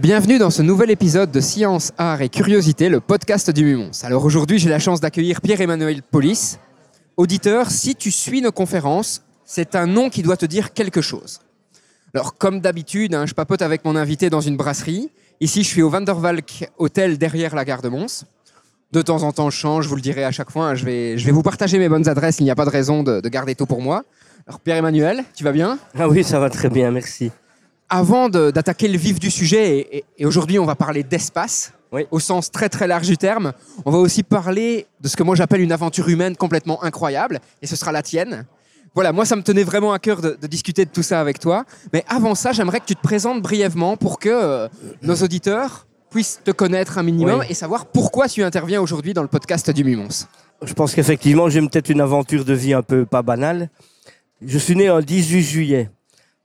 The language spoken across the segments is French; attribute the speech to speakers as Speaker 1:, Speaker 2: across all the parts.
Speaker 1: Bienvenue dans ce nouvel épisode de Science, Art et Curiosité, le podcast du Mumons. Alors aujourd'hui, j'ai la chance d'accueillir Pierre-Emmanuel Polis. Auditeur, si tu suis nos conférences, c'est un nom qui doit te dire quelque chose. Alors, comme d'habitude, hein, je papote avec mon invité dans une brasserie. Ici, je suis au Vandervalk Hotel derrière la gare de Mons. De temps en temps, je change, je vous le dirai à chaque fois. hein, je, vais, vous partager mes bonnes adresses, il n'y a pas de raison de, de garder tout pour moi. Alors, Pierre-Emmanuel, tu vas bien?
Speaker 2: Ah oui, ça va très bien, merci.
Speaker 1: Avant d'attaquer le vif du sujet, et, et- et aujourd'hui on va parler d'espace,
Speaker 2: Oui.
Speaker 1: au sens très très large du terme, on va aussi parler de ce que moi j'appelle une aventure humaine complètement incroyable, et ce sera la tienne. Voilà, moi ça me tenait vraiment à cœur de, de discuter de tout ça avec toi, mais avant ça j'aimerais que tu te présentes brièvement pour que euh, nos auditeurs puissent te connaître un minimum
Speaker 2: Oui.
Speaker 1: et savoir pourquoi tu interviens aujourd'hui dans le podcast du Mumons.
Speaker 2: Je pense qu'effectivement, j'ai peut-être une aventure de vie un peu pas banale. Je suis né un 18 juillet.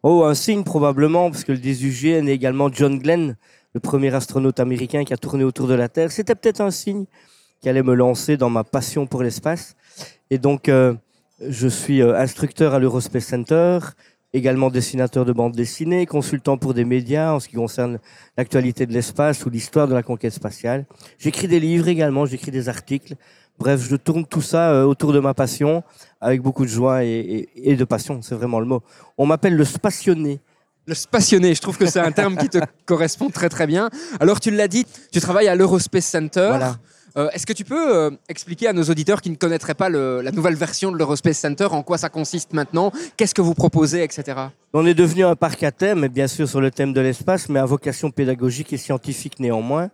Speaker 2: Oh, un signe probablement, parce que le 18 juillet est également John Glenn, le premier astronaute américain qui a tourné autour de la Terre. C'était peut-être un signe qui allait me lancer dans ma passion pour l'espace. Et donc, euh, je suis euh, instructeur à l'Eurospace Center, également dessinateur de bande dessinée, consultant pour des médias en ce qui concerne l'actualité de l'espace ou l'histoire de la conquête spatiale. J'écris des livres également, j'écris des articles. Bref, je tourne tout ça euh, autour de ma passion avec beaucoup de joie et, et- et de passion, c'est vraiment le mot. On m'appelle le spationné.
Speaker 1: Le passionné, je trouve que c'est un terme qui te correspond très très bien. Alors tu l'as dit, tu travailles à l'Eurospace Center.
Speaker 2: Voilà.
Speaker 1: Euh, Est-ce que tu peux euh, expliquer à nos auditeurs qui ne connaîtraient pas le- la nouvelle version de l'Eurospace Center, en quoi ça consiste maintenant, qu'est-ce que vous proposez, etc.
Speaker 2: On est devenu un parc à thème, et bien sûr sur le thème de l'espace, mais à vocation pédagogique et scientifique néanmoins.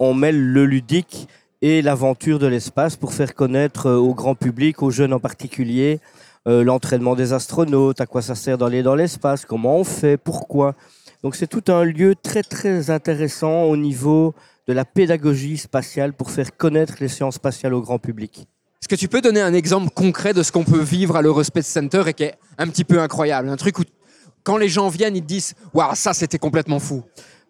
Speaker 2: On mêle le ludique et l'aventure de l'espace pour faire connaître euh, au grand public, aux jeunes en particulier, euh, l'entraînement des astronautes, à quoi ça sert d'aller dans l'espace, comment on fait, pourquoi. Donc c'est tout un lieu très très intéressant au niveau de la pédagogie spatiale pour faire connaître les sciences spatiales au grand public.
Speaker 1: Est-ce que tu peux donner un exemple concret de ce qu'on peut vivre à l'Eurospace Center et qui est un petit peu incroyable? Un truc où, quand les gens viennent, ils te disent Waouh, ça c'était complètement fou.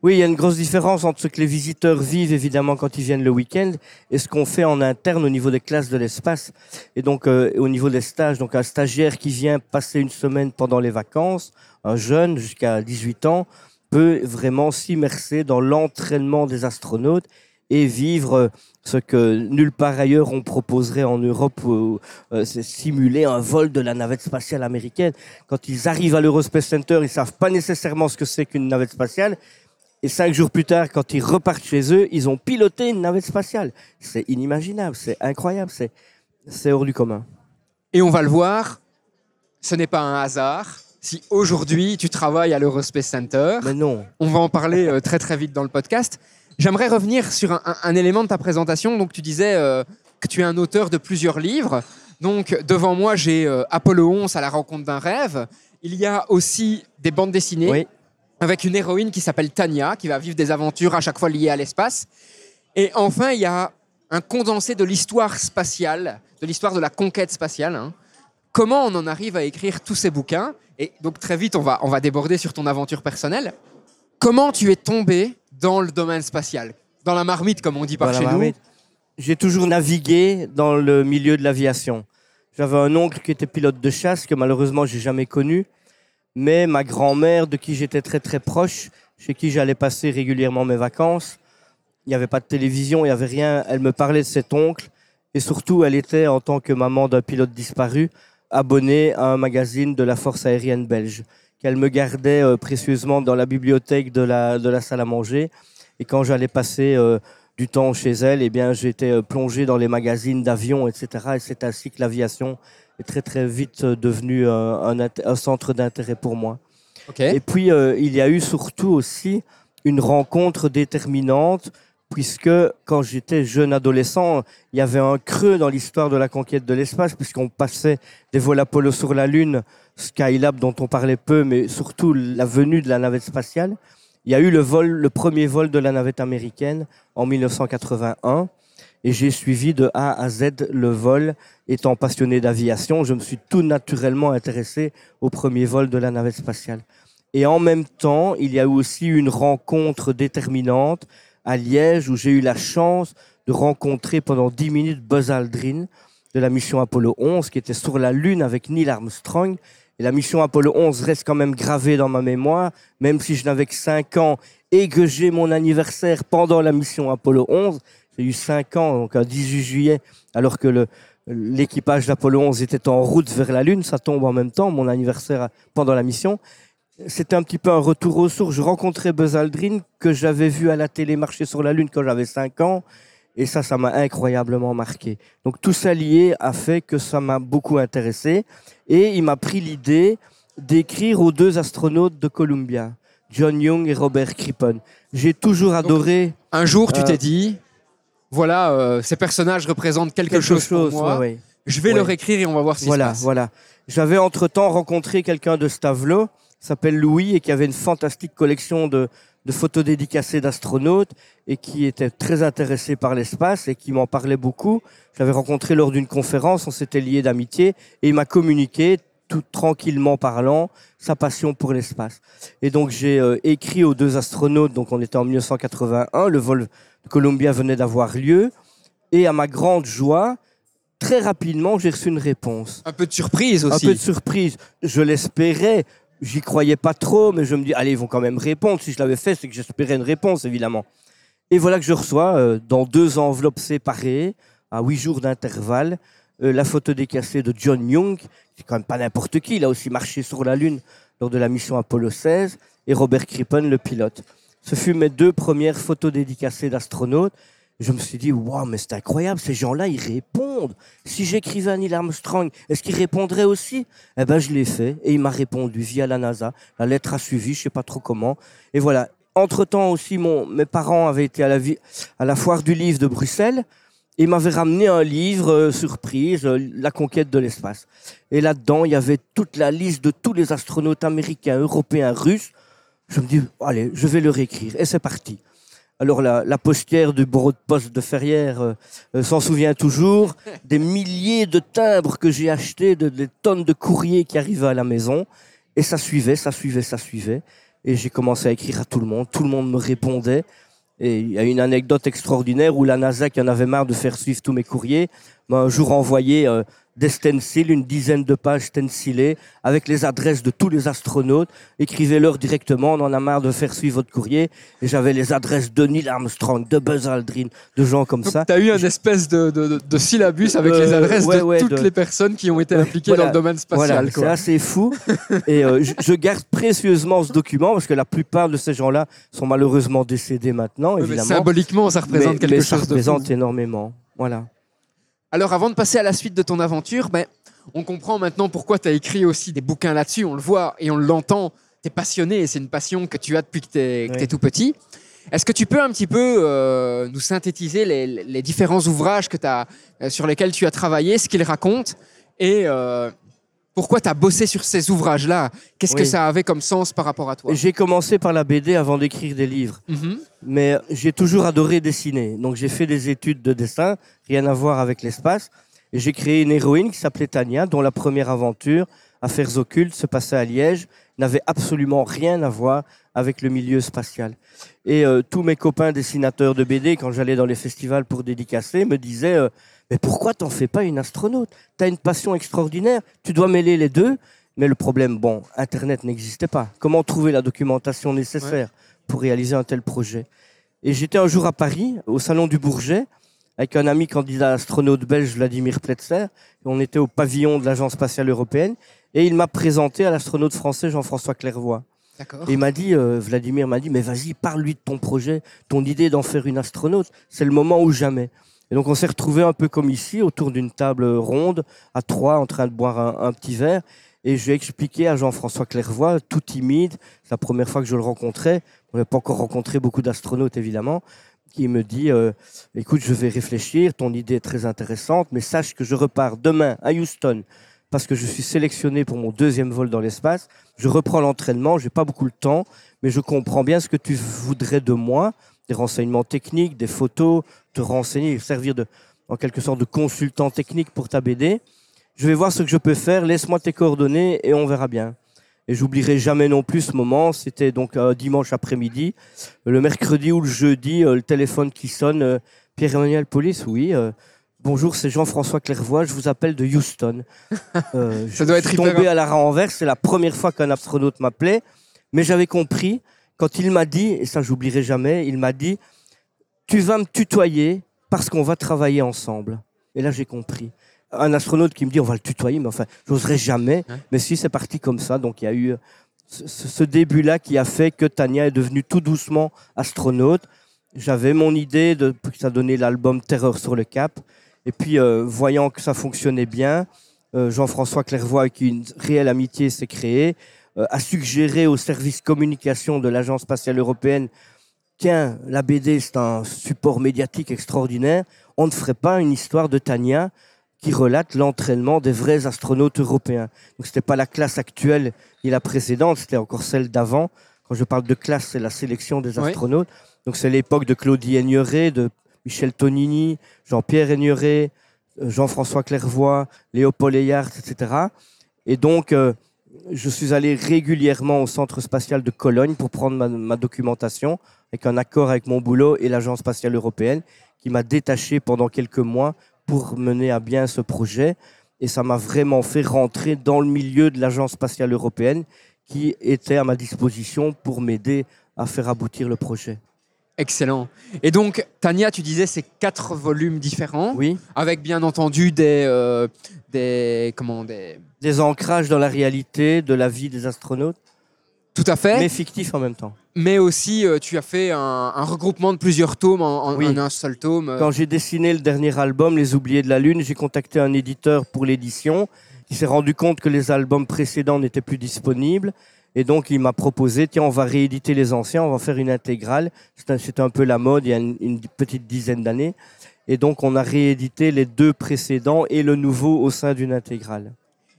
Speaker 2: Oui, il y a une grosse différence entre ce que les visiteurs vivent évidemment quand ils viennent le week-end et ce qu'on fait en interne au niveau des classes de l'espace et donc euh, au niveau des stages. Donc un stagiaire qui vient passer une semaine pendant les vacances, un jeune jusqu'à 18 ans, peut vraiment s'immerser dans l'entraînement des astronautes et vivre euh, ce que nulle part ailleurs on proposerait en Europe, euh, simuler un vol de la navette spatiale américaine. Quand ils arrivent à l'Eurospace Center, ils savent pas nécessairement ce que c'est qu'une navette spatiale. Et cinq jours plus tard, quand ils repartent chez eux, ils ont piloté une navette spatiale. C'est inimaginable, c'est incroyable, c'est, c'est hors du commun.
Speaker 1: Et on va le voir, ce n'est pas un hasard. Si aujourd'hui tu travailles à l'Eurospace Center,
Speaker 2: Mais non.
Speaker 1: On va en parler euh, très très vite dans le podcast. J'aimerais revenir sur un, un- un élément de ta présentation. Donc tu disais euh, que tu es un auteur de plusieurs livres. Donc devant moi j'ai euh, Apollo 11 à la rencontre d'un rêve. Il y a aussi des bandes dessinées
Speaker 2: Oui.
Speaker 1: Avec une héroïne qui s'appelle Tania qui va vivre des aventures à chaque fois liées à l'espace. Et enfin il y a un condensé de l'histoire spatiale, de l'histoire de la conquête spatiale. hein. Comment on en arrive à écrire tous ces bouquins? Et donc très vite on va, on va déborder sur ton aventure personnelle. Comment tu es tombé dans le domaine spatial? Dans la marmite, comme on dit par
Speaker 2: Voilà,
Speaker 1: chez nous.
Speaker 2: J'ai toujours navigué dans le milieu de l'aviation. J'avais un oncle qui était pilote de chasse que malheureusement j'ai jamais connu, mais ma grand-mère de qui j'étais très très proche, chez qui j'allais passer régulièrement mes vacances, il n'y avait pas de télévision, il n'y avait rien. Elle me parlait de cet oncle et surtout elle était en tant que maman d'un pilote disparu abonnée à un magazine de la force aérienne belge qu'elle me gardait euh, précieusement dans la bibliothèque de la, de la salle à manger. Et quand j'allais passer euh, du temps chez elle, eh bien, j'étais euh, plongé dans les magazines d'avions, etc. Et c'est ainsi que l'aviation est très très vite euh, devenue euh, un, centre d'intérêt pour moi. Et puis, euh, il y a eu surtout aussi une rencontre déterminante, puisque quand j'étais jeune adolescent, il y avait un creux dans l'histoire de la conquête de l'espace, puisqu'on passait des vols Apollo sur la Lune, Skylab dont on parlait peu, mais surtout la venue de la navette spatiale. Il y a eu le vol, le premier vol de la navette américaine en 1981. Et j'ai suivi de A à Z le vol. Étant passionné d'aviation, je me suis tout naturellement intéressé au premier vol de la navette spatiale. Et en même temps, il y a eu aussi une rencontre déterminante à Liège où j'ai eu la chance de rencontrer pendant 10 minutes Buzz Aldrin de la mission Apollo 11 qui était sur la Lune avec Neil Armstrong. Et la mission Apollo 11 reste quand même gravée dans ma mémoire, même si je n'avais que 5 ans et que j'ai mon anniversaire pendant la mission Apollo 11. J'ai eu 5 ans, donc un 18 juillet, alors que le, l'équipage d'Apollo 11 était en route vers la Lune. Ça tombe en même temps, mon anniversaire pendant la mission. C'était un petit peu un retour aux sources. Je rencontrais Buzz Aldrin, que j'avais vu à la télé marcher sur la Lune quand j'avais 5 ans. Et ça, ça m'a incroyablement marqué. Donc tout ça lié a fait que ça m'a beaucoup intéressé. Et il m'a pris l'idée d'écrire aux deux astronautes de Columbia, John Young et Robert Crippen. J'ai toujours adoré...
Speaker 1: Un jour, tu
Speaker 2: Euh,
Speaker 1: t'es dit, voilà, euh, ces personnages représentent quelque,
Speaker 2: quelque
Speaker 1: chose,
Speaker 2: chose.
Speaker 1: pour moi.
Speaker 2: ouais, ouais.
Speaker 1: Je vais
Speaker 2: Ouais.
Speaker 1: leur écrire et on va voir si
Speaker 2: Voilà,
Speaker 1: se passe.
Speaker 2: voilà. J'avais entre-temps rencontré quelqu'un de Stavelot, qui s'appelle Louis, et qui avait une fantastique collection de, de photos dédicacées d'astronautes, et qui était très intéressé par l'espace, et qui m'en parlait beaucoup. Je l'avais rencontré lors d'une conférence, on s'était liés d'amitié, et il m'a communiqué, tout tranquillement parlant, sa passion pour l'espace. Et donc j'ai euh, écrit aux deux astronautes, donc on était en 1981, le vol de Columbia venait d'avoir lieu, et à ma grande joie, très rapidement, j'ai reçu une réponse.
Speaker 1: Un peu de surprise aussi.
Speaker 2: Un peu de surprise. Je l'espérais. J'y croyais pas trop, mais je me dis, allez, ils vont quand même répondre. Si je l'avais fait, c'est que j'espérais une réponse, évidemment. Et voilà que je reçois, euh, dans deux enveloppes séparées, à huit jours d'intervalle, euh, la photo décassée de John Young, qui est quand même pas n'importe qui, il a aussi marché sur la Lune lors de la mission Apollo 16, et Robert Crippen, le pilote. Ce fut mes deux premières photos dédicacées d'astronautes. Je me suis dit, waouh, mais c'est incroyable, ces gens-là, ils répondent. Si j'écrivais à Neil Armstrong, est-ce qu'il répondrait aussi? Eh ben, je l'ai fait, et il m'a répondu via la NASA. La lettre a suivi, je sais pas trop comment. Et voilà. Entre-temps aussi, mon, mes parents avaient été à la, à la foire du livre de Bruxelles, et ils m'avaient ramené un livre euh, surprise, euh, La conquête de l'espace. Et là-dedans, il y avait toute la liste de tous les astronautes américains, européens, russes. Je me dis, allez, je vais leur écrire. Et c'est parti. Alors la, la postière du bureau de poste de Ferrières euh, euh, s'en souvient toujours. Des milliers de timbres que j'ai achetés, de, des tonnes de courriers qui arrivaient à la maison. Et ça suivait, ça suivait, ça suivait. Et j'ai commencé à écrire à tout le monde. Tout le monde me répondait. Et il y a une anecdote extraordinaire où la NASA, qui en avait marre de faire suivre tous mes courriers, m'a un jour envoyé euh, des stencils, une dizaine de pages stencilées, avec les adresses de tous les astronautes. Écrivez-leur directement, on en a marre de faire suivre votre courrier. Et j'avais les adresses de Neil Armstrong, de Buzz Aldrin, de gens comme ça.
Speaker 1: Tu as eu un espèce de, de, de- de syllabus avec
Speaker 2: Euh,
Speaker 1: les adresses
Speaker 2: ouais,
Speaker 1: de
Speaker 2: ouais,
Speaker 1: toutes
Speaker 2: de-
Speaker 1: les personnes qui ont été impliquées
Speaker 2: Voilà.
Speaker 1: dans le domaine spatial.
Speaker 2: Voilà, c'est assez fou. Et euh, je, je garde précieusement ce document parce que la plupart de ces gens-là sont malheureusement décédés maintenant,
Speaker 1: mais
Speaker 2: évidemment.
Speaker 1: symboliquement, ça représente
Speaker 2: Mais-
Speaker 1: quelque
Speaker 2: mais ça
Speaker 1: chose de
Speaker 2: représente
Speaker 1: fou.
Speaker 2: énormément. Voilà.
Speaker 1: Alors, avant de passer à la suite de ton aventure, ben, on comprend maintenant pourquoi tu as écrit aussi des bouquins là-dessus. On le voit et on l'entend. Tu es passionné et c'est une passion que tu as depuis que tu es, tout petit. Est-ce que tu peux un petit peu euh, nous synthétiser les, les différents ouvrages que as, euh, sur lesquels tu as travaillé, ce qu'ils racontent et euh, pourquoi tu as bossé sur ces ouvrages-là? Qu'est-ce que ça avait comme sens par rapport à toi?
Speaker 2: J'ai commencé par la BD avant d'écrire des livres.
Speaker 1: Mhm.
Speaker 2: Mais j'ai toujours adoré dessiner. Donc j'ai fait des études de dessin, rien à voir avec l'espace. Et j'ai créé une héroïne qui s'appelait Tania, dont la première aventure, Affaires occultes, se passait à Liège, n'avait absolument rien à voir avec le milieu spatial. Et euh, tous mes copains dessinateurs de BD, quand j'allais dans les festivals pour dédicacer, me disaient euh, Mais pourquoi t'en fais pas une astronaute? T'as une passion extraordinaire, tu dois mêler les deux. Mais le problème, bon, Internet n'existait pas. Comment trouver la documentation nécessaire pour réaliser un tel projet? Et j'étais un jour à Paris, au Salon du Bourget, avec un ami candidat astronaute belge, Vladimir Pletzer. Et on était au pavillon de l'Agence spatiale européenne. Et il m'a présenté à l'astronaute français Jean-François Clairvoy. Et il m'a dit, euh, Vladimir m'a dit, mais vas-y, parle-lui de ton projet, ton idée d'en faire une astronaute. C'est le moment ou jamais. Et donc on s'est retrouvés un peu comme ici, autour d'une table ronde, à trois, en train de boire un, petit verre. Et je lui ai expliqué à Jean-François Clairvoy, tout timide, c'est la première fois que je le rencontrais. On n'avait pas encore rencontré beaucoup d'astronautes, évidemment. Qui me dit, euh, écoute, je vais réfléchir, ton idée est très intéressante, mais sache que je repars demain à Houston parce que je suis sélectionné pour mon deuxième vol dans l'espace. Je reprends l'entraînement, j'ai pas beaucoup de temps, mais je comprends bien ce que tu voudrais de moi. des renseignements techniques, des photos, te renseigner, servir de, en quelque sorte de consultant technique pour ta BD. Je vais voir ce que je peux faire, laisse-moi tes coordonnées et on verra bien. Et j'oublierai jamais non plus ce moment. C'était donc euh, dimanche après-midi, le mercredi ou le jeudi, euh, le téléphone qui sonne. euh, Pierre-Emmanuel Police, oui. bonjour, c'est Jean-François Clairvoy. Je vous appelle de Houston. Euh,
Speaker 1: Ça
Speaker 2: je
Speaker 1: doit être
Speaker 2: suis tombé à la renverse. C'est la première fois qu'un astronaute m'appelait, mais j'avais compris quand il m'a dit, et ça j'oublierai jamais, il m'a dit, tu vas me tutoyer parce qu'on va travailler ensemble. Et là j'ai compris. Un astronaute qui me dit on va le tutoyer, mais enfin, j'oserais jamais. Mais si, c'est parti comme ça. Donc il y a eu ce début-là qui a fait que Tania est devenue tout doucement astronaute. J'avais mon idée de que ça donnait l'album Terreur sur le Cap. Et puis, euh, voyant que ça fonctionnait bien, euh, Jean-François Clairvoy, avec qui une réelle amitié s'est créée, euh, a suggéré au service communication de l'Agence spatiale européenne Tiens, la BD, c'est un support médiatique extraordinaire. On ne ferait pas une histoire de Tania qui relate l'entraînement des vrais astronautes européens. Donc, c'était pas la classe actuelle ni la précédente, c'était encore celle d'avant. Quand je parle de classe, c'est la sélection des
Speaker 1: Oui.
Speaker 2: astronautes. Donc, c'est l'époque de Claudie Aigneret, de Michel Tonini, Jean-Pierre Aigneret, euh, Jean-François Clairvoy, Léopold Eyart, etc. Et donc, euh, je suis allé régulièrement au centre spatial de Cologne pour prendre ma, documentation, avec un accord avec mon boulot et l'Agence spatiale européenne, qui m'a détaché pendant quelques mois pour mener à bien ce projet. Et ça m'a vraiment fait rentrer dans le milieu de l'Agence spatiale européenne, qui était à ma disposition pour m'aider à faire aboutir le projet.
Speaker 1: Excellent. Et donc, Tania, tu disais, c'est quatre volumes différents,
Speaker 2: Oui,
Speaker 1: avec bien entendu des, euh, des, comment, des...
Speaker 2: des ancrages dans la réalité de la vie des astronautes,
Speaker 1: Tout à fait.
Speaker 2: mais
Speaker 1: Mais,
Speaker 2: fictifs en même temps.
Speaker 1: aussi, euh, tu as fait un, un regroupement de plusieurs tomes en, en-
Speaker 2: Oui.
Speaker 1: en un seul tome.
Speaker 2: Quand j'ai dessiné le dernier album, Les Oubliés de la Lune, j'ai contacté un éditeur pour l'édition qui s'est rendu compte que les albums précédents n'étaient plus disponibles. Et donc, il m'a proposé, tiens, on va rééditer les anciens, on va faire une intégrale. C'était un- peu la mode il y a une, une petite dizaine d'années. Et donc, on a réédité les deux précédents et le nouveau au sein d'une intégrale.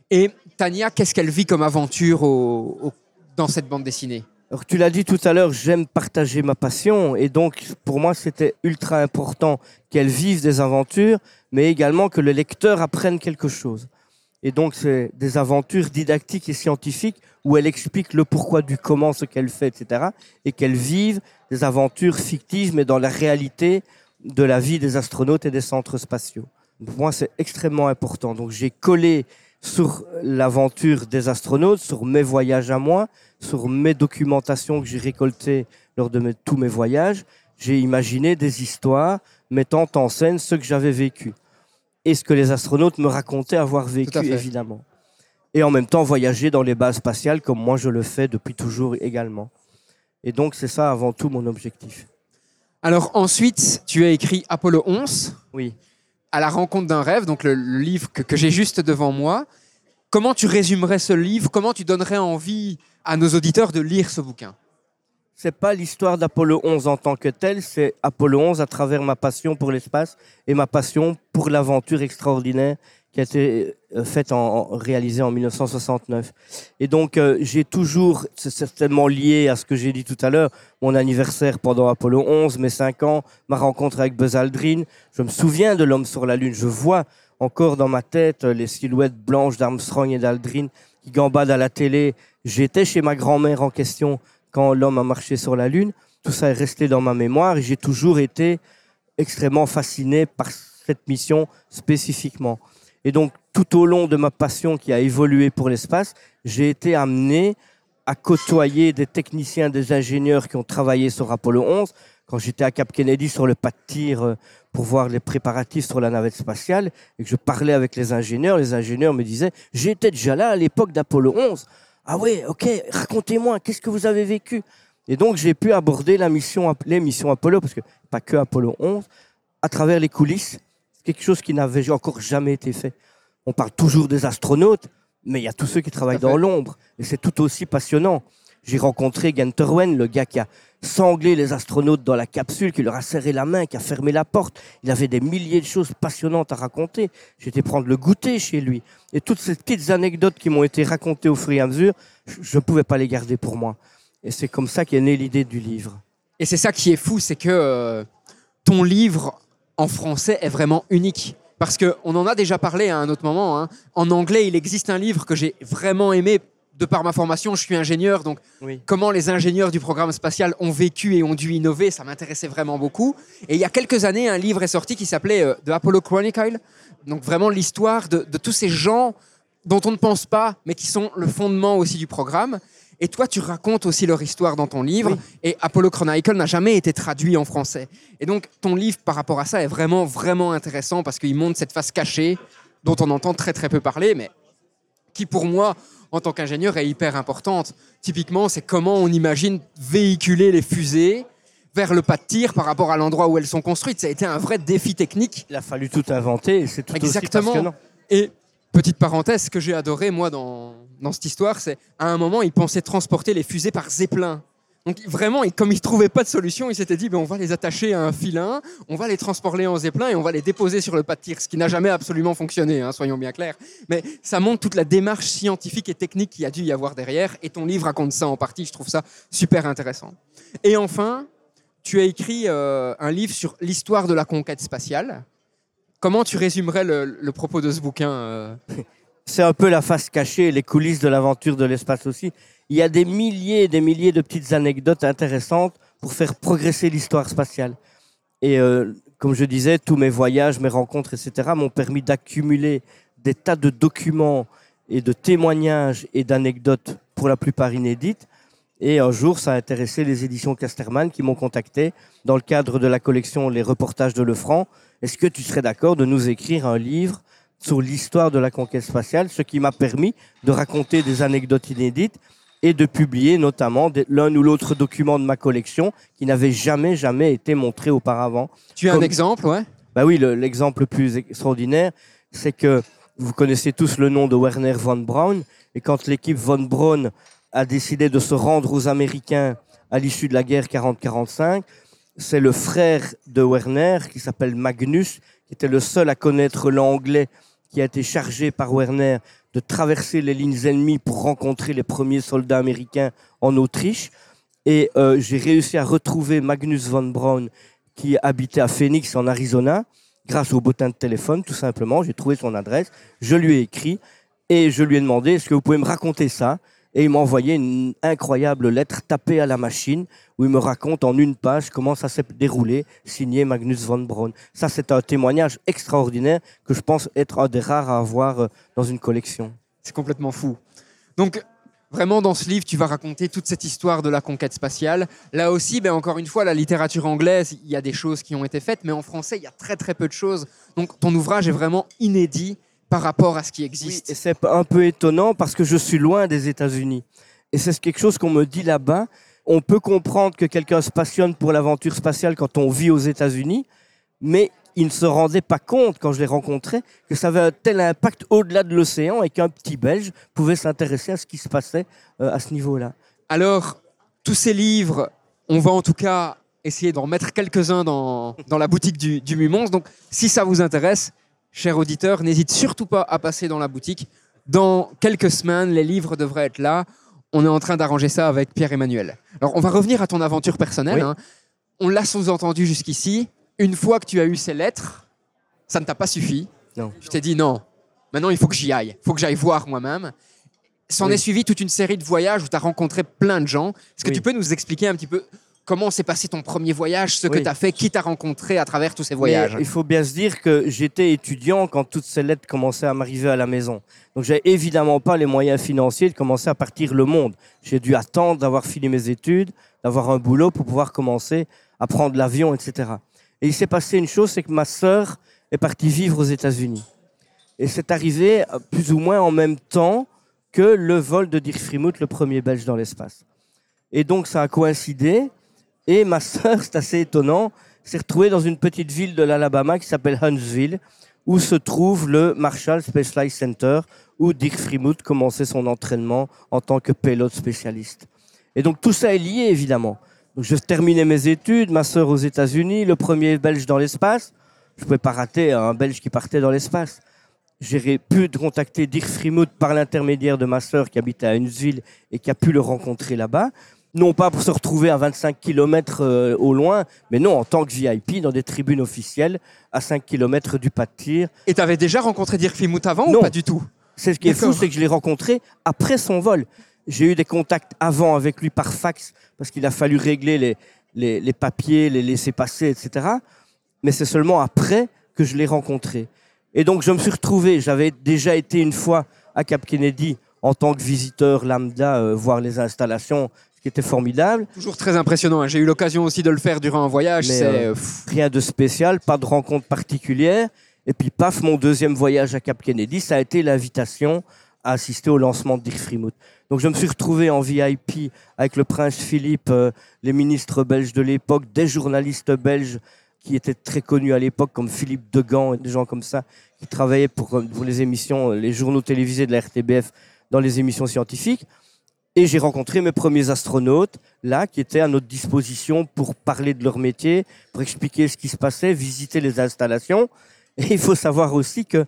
Speaker 1: Et Tania, qu'est-ce qu'elle vit comme aventure au- au- dans cette bande dessinée?
Speaker 2: Alors, tu l'as dit tout à l'heure, j'aime partager ma passion. Et donc, pour moi, c'était ultra important qu'elle vive des aventures, mais également que le lecteur apprenne quelque chose. Et donc, c'est des aventures didactiques et scientifiques où elle explique le pourquoi du comment, ce qu'elle fait, etc. Et qu'elle vive des aventures fictives, mais dans la réalité de la vie des astronautes et des centres spatiaux. Pour moi, c'est extrêmement important. Donc, j'ai collé sur l'aventure des astronautes, sur mes voyages à moi, sur mes documentations que j'ai récoltées lors de tous mes voyages. J'ai imaginé des histoires mettant en scène ce que j'avais vécu et ce que les astronautes me racontaient avoir vécu, évidemment. Et en même temps, voyager dans les bases spatiales comme moi je le fais depuis toujours également. Et donc, c'est ça avant tout mon objectif.
Speaker 1: Alors ensuite, tu as écrit Apollo 11,
Speaker 2: Oui.
Speaker 1: à la rencontre d'un rêve, donc le, le livre que, que j'ai juste devant moi. Comment tu résumerais ce livre? Comment tu donnerais envie à nos auditeurs de lire ce bouquin?
Speaker 2: C'est pas l'histoire d'Apollo 11 en tant que tel, c'est Apollo 11 à travers ma passion pour l'espace et ma passion pour l'aventure extraordinaire qui a été euh, faite en, en- réalisée en 1969. Et donc euh, j'ai toujours, c'est certainement lié à ce que j'ai dit tout à l'heure, mon anniversaire pendant Apollo 11, mes 5 ans, ma rencontre avec Buzz Aldrin. Je me souviens de l'homme sur la Lune, je vois encore dans ma tête euh, les silhouettes blanches d'Armstrong et d'Aldrin qui gambadent à la télé. J'étais chez ma grand-mère en question quand l'homme a marché sur la Lune. Tout ça est resté dans ma mémoire et j'ai toujours été extrêmement fasciné par cette mission spécifiquement. Et donc, tout au long de ma passion qui a évolué pour l'espace, j'ai été amené à côtoyer des techniciens, des ingénieurs qui ont travaillé sur Apollo 11. Quand j'étais à Cap Kennedy sur le pas de tir euh, pour voir les préparatifs sur la navette spatiale et que je parlais avec les ingénieurs, les ingénieurs me disaient J'étais déjà là à l'époque d'Apollo 11. Ah ouais, ok, racontez-moi, qu'est-ce que vous avez vécu? Et donc, j'ai pu aborder la mission, les missions Apollo, parce que pas que Apollo 11, à travers les coulisses. Quelque chose qui n'avait encore jamais été fait. On parle toujours des astronautes, mais il y a tous ceux qui travaillent dans l'ombre. Et c'est tout aussi passionnant. J'ai rencontré Gunther Wen, le gars qui a sanglé les astronautes dans la capsule, qui leur a serré la main, qui a fermé la porte. Il avait des milliers de choses passionnantes à raconter. Été prendre le goûter chez lui. Et toutes ces petites anecdotes qui m'ont été racontées au fur et à mesure, je ne pouvais pas les garder pour moi. Et c'est comme ça qu'est née l'idée du livre.
Speaker 1: Et c'est ça qui est fou, c'est que euh, ton livre en français est vraiment unique. Parce qu'on en a déjà parlé à un autre moment. hein. En anglais, il existe un livre que j'ai vraiment aimé. De par ma formation, je suis ingénieur, donc
Speaker 2: Oui.
Speaker 1: comment les ingénieurs du programme spatial ont vécu et ont dû innover, ça m'intéressait vraiment beaucoup. Et il y a quelques années, un livre est sorti qui s'appelait euh, The Apollo Chronicle. Donc vraiment l'histoire de, de tous ces gens dont on ne pense pas, mais qui sont le fondement aussi du programme. Et toi, tu racontes aussi leur histoire dans ton livre.
Speaker 2: Oui.
Speaker 1: Et Apollo Chronicle n'a jamais été traduit en français. Et donc, ton livre, par rapport à ça, est vraiment, vraiment intéressant parce qu'il montre cette face cachée dont on entend très, très peu parler, mais qui, pour moi, en tant qu'ingénieur, est hyper importante. Typiquement, c'est comment on imagine véhiculer les fusées vers le pas de tir par rapport à l'endroit où elles sont construites. Ça a été un vrai défi technique.
Speaker 2: Il a fallu tout inventer et c'est tout
Speaker 1: Exactement.
Speaker 2: aussi passionnant.
Speaker 1: Et petite parenthèse, ce que j'ai adoré, moi, dans, dans cette histoire, c'est à un moment, ils pensaient transporter les fusées par zeppelin. Donc vraiment, comme ils ne trouvaient pas de solution, ils s'étaient dit, ben, on va les attacher à un filin, on va les transporter en zeppelin et on va les déposer sur le pas de tir, ce qui n'a jamais absolument fonctionné, hein, soyons bien clairs. Mais ça montre toute la démarche scientifique et technique qu'il y a dû y avoir derrière, et ton livre raconte ça en partie, je trouve ça super intéressant. Et enfin, tu as écrit euh, un livre sur l'histoire de la conquête spatiale. Comment tu résumerais le, le propos de ce bouquin euh?
Speaker 2: C'est un peu la face cachée, les coulisses de l'aventure de l'espace aussi. Il y a des milliers et des milliers de petites anecdotes intéressantes pour faire progresser l'histoire spatiale. Et euh, comme je disais, tous mes voyages, mes rencontres, etc., m'ont permis d'accumuler des tas de documents et de témoignages et d'anecdotes, pour la plupart inédites. Et un jour, ça a intéressé les éditions Casterman qui m'ont contacté dans le cadre de la collection Les reportages de Lefranc. Est-ce que tu serais d'accord de nous écrire un livre sur l'histoire de la conquête spatiale, ce qui m'a permis de raconter des anecdotes inédites et de publier notamment l'un ou l'autre document de ma collection qui n'avait jamais, jamais été montré auparavant.
Speaker 1: Tu as un exemple, ouais?
Speaker 2: Bah oui, le- l'exemple le plus extraordinaire, c'est que vous connaissez tous le nom de Werner von Braun, et quand l'équipe von Braun a décidé de se rendre aux Américains à l'issue de la guerre 40-45, c'est le frère de Werner, qui s'appelle Magnus, qui était le seul à connaître l'anglais, qui a été chargé par Werner de traverser les lignes ennemies pour rencontrer les premiers soldats américains en Autriche. Et euh, j'ai réussi à retrouver Magnus von Braun, qui habitait à Phoenix, en Arizona, grâce au bottin de téléphone, tout simplement. J'ai trouvé son adresse, je lui ai écrit et je lui ai demandé est-ce que vous pouvez me raconter ça? Et il m'a envoyé une incroyable lettre tapée à la machine où il me raconte en une page comment ça s'est déroulé, signé Magnus von Braun. Ça, c'est un témoignage extraordinaire que je pense être un des rares à avoir euh, dans une collection.
Speaker 1: C'est complètement fou. Donc, vraiment, dans ce livre, tu vas raconter toute cette histoire de la conquête spatiale. Là aussi, ben, encore une fois, la littérature anglaise, il y a des choses qui ont été faites, mais en français, il y a très très peu de choses. Donc, ton ouvrage est vraiment inédit par rapport à ce qui
Speaker 2: Oui,
Speaker 1: existe.
Speaker 2: et c'est un peu étonnant parce que je suis loin des États-Unis. Et c'est quelque chose qu'on me dit là-bas. On peut comprendre que quelqu'un se passionne pour l'aventure spatiale quand on vit aux États-Unis, mais il ne se rendait pas compte, quand je l'ai rencontré, que ça avait un tel impact au-delà de l'océan et qu'un petit Belge pouvait s'intéresser à ce qui se passait euh, à ce niveau-là.
Speaker 1: Alors, tous ces livres, on va en tout cas essayer d'en mettre quelques-uns dans, dans la boutique du, du Mumons. Donc, si ça vous intéresse, chers auditeurs, n'hésite surtout pas à passer dans la boutique. Dans quelques semaines, les livres devraient être là. On est en train d'arranger ça avec Pierre-Emmanuel. Alors, on va revenir à ton aventure personnelle.
Speaker 2: Oui.
Speaker 1: hein. On l'a sous-entendu jusqu'ici. Une fois que tu as eu ces lettres, ça ne t'a pas suffi.
Speaker 2: Non.
Speaker 1: Tu t'es dit non, maintenant il faut que j'y aille, il faut que j'aille voir moi-même. S'en
Speaker 2: Oui.
Speaker 1: est suivi toute une série de voyages où tu as rencontré plein de gens. Est-ce que
Speaker 2: Oui.
Speaker 1: tu peux nous expliquer un petit peu comment s'est passé ton premier voyage, ce que tu as fait, qui t'a rencontré à travers tous ces voyages?
Speaker 2: Mais il faut bien se dire que j'étais étudiant quand toutes ces lettres commençaient à m'arriver à la maison. Donc j'avais évidemment pas les moyens financiers de commencer à partir le monde. J'ai dû attendre d'avoir fini mes études, d'avoir un boulot pour pouvoir commencer à prendre l'avion, etc. Et il s'est passé une chose, c'est que ma sœur est partie vivre aux États-Unis. Et c'est arrivé euh, plus ou moins en même temps que le vol de Dirk Frimout, le premier Belge dans l'espace. Et donc ça a coïncidé. Et ma sœur, c'est assez étonnant, s'est retrouvée dans une petite ville de l'Alabama qui s'appelle Huntsville, où se trouve le Marshall Space Flight Center, où Dirk Frimout commençait son entraînement en tant que pilote spécialiste. Et donc tout ça est lié, évidemment. Donc je terminais mes études, ma sœur aux États-Unis, le premier Belge dans l'espace. Je ne pouvais pas rater un Belge qui partait dans l'espace. J'ai pu contacter Dirk Frimout par l'intermédiaire de ma sœur qui habitait à Huntsville et qui a pu le rencontrer là-bas. Non pas pour se retrouver à 25 km au loin, mais non, en tant que VIP, dans des tribunes officielles, à 5 km du pas de tir.
Speaker 1: Et tu avais déjà rencontré Dirk Fimout avant
Speaker 2: Non.
Speaker 1: ou pas du tout?
Speaker 2: C'est ce qui est fou, c'est que je l'ai rencontré après son vol. J'ai eu des contacts avant avec lui par fax, parce qu'il a fallu régler les, les, les papiers, les laisser passer, etc. Mais c'est seulement après que je l'ai rencontré. Et donc je me suis retrouvé, j'avais déjà été une fois à Cap Kennedy en tant que visiteur lambda, euh, voir les installations, qui était formidable.
Speaker 1: Toujours très impressionnant. hein. J'ai eu l'occasion aussi de le faire durant un voyage.
Speaker 2: Mais, euh, Rien de spécial, pas de rencontre particulière. Et puis paf, mon deuxième voyage à Cap Kennedy, ça a été l'invitation à assister au lancement de Dirk Frimouth. Donc je me suis retrouvé en VIP avec le prince Philippe, euh, les ministres belges de l'époque, des journalistes belges qui étaient très connus à l'époque, comme Philippe Degan et des gens comme ça, qui travaillaient pour, euh, pour les émissions, les journaux télévisés de la RTBF dans les émissions scientifiques. Et j'ai rencontré mes premiers astronautes, là, qui étaient à notre disposition pour parler de leur métier, pour expliquer ce qui se passait, visiter les installations. Et il faut savoir aussi que,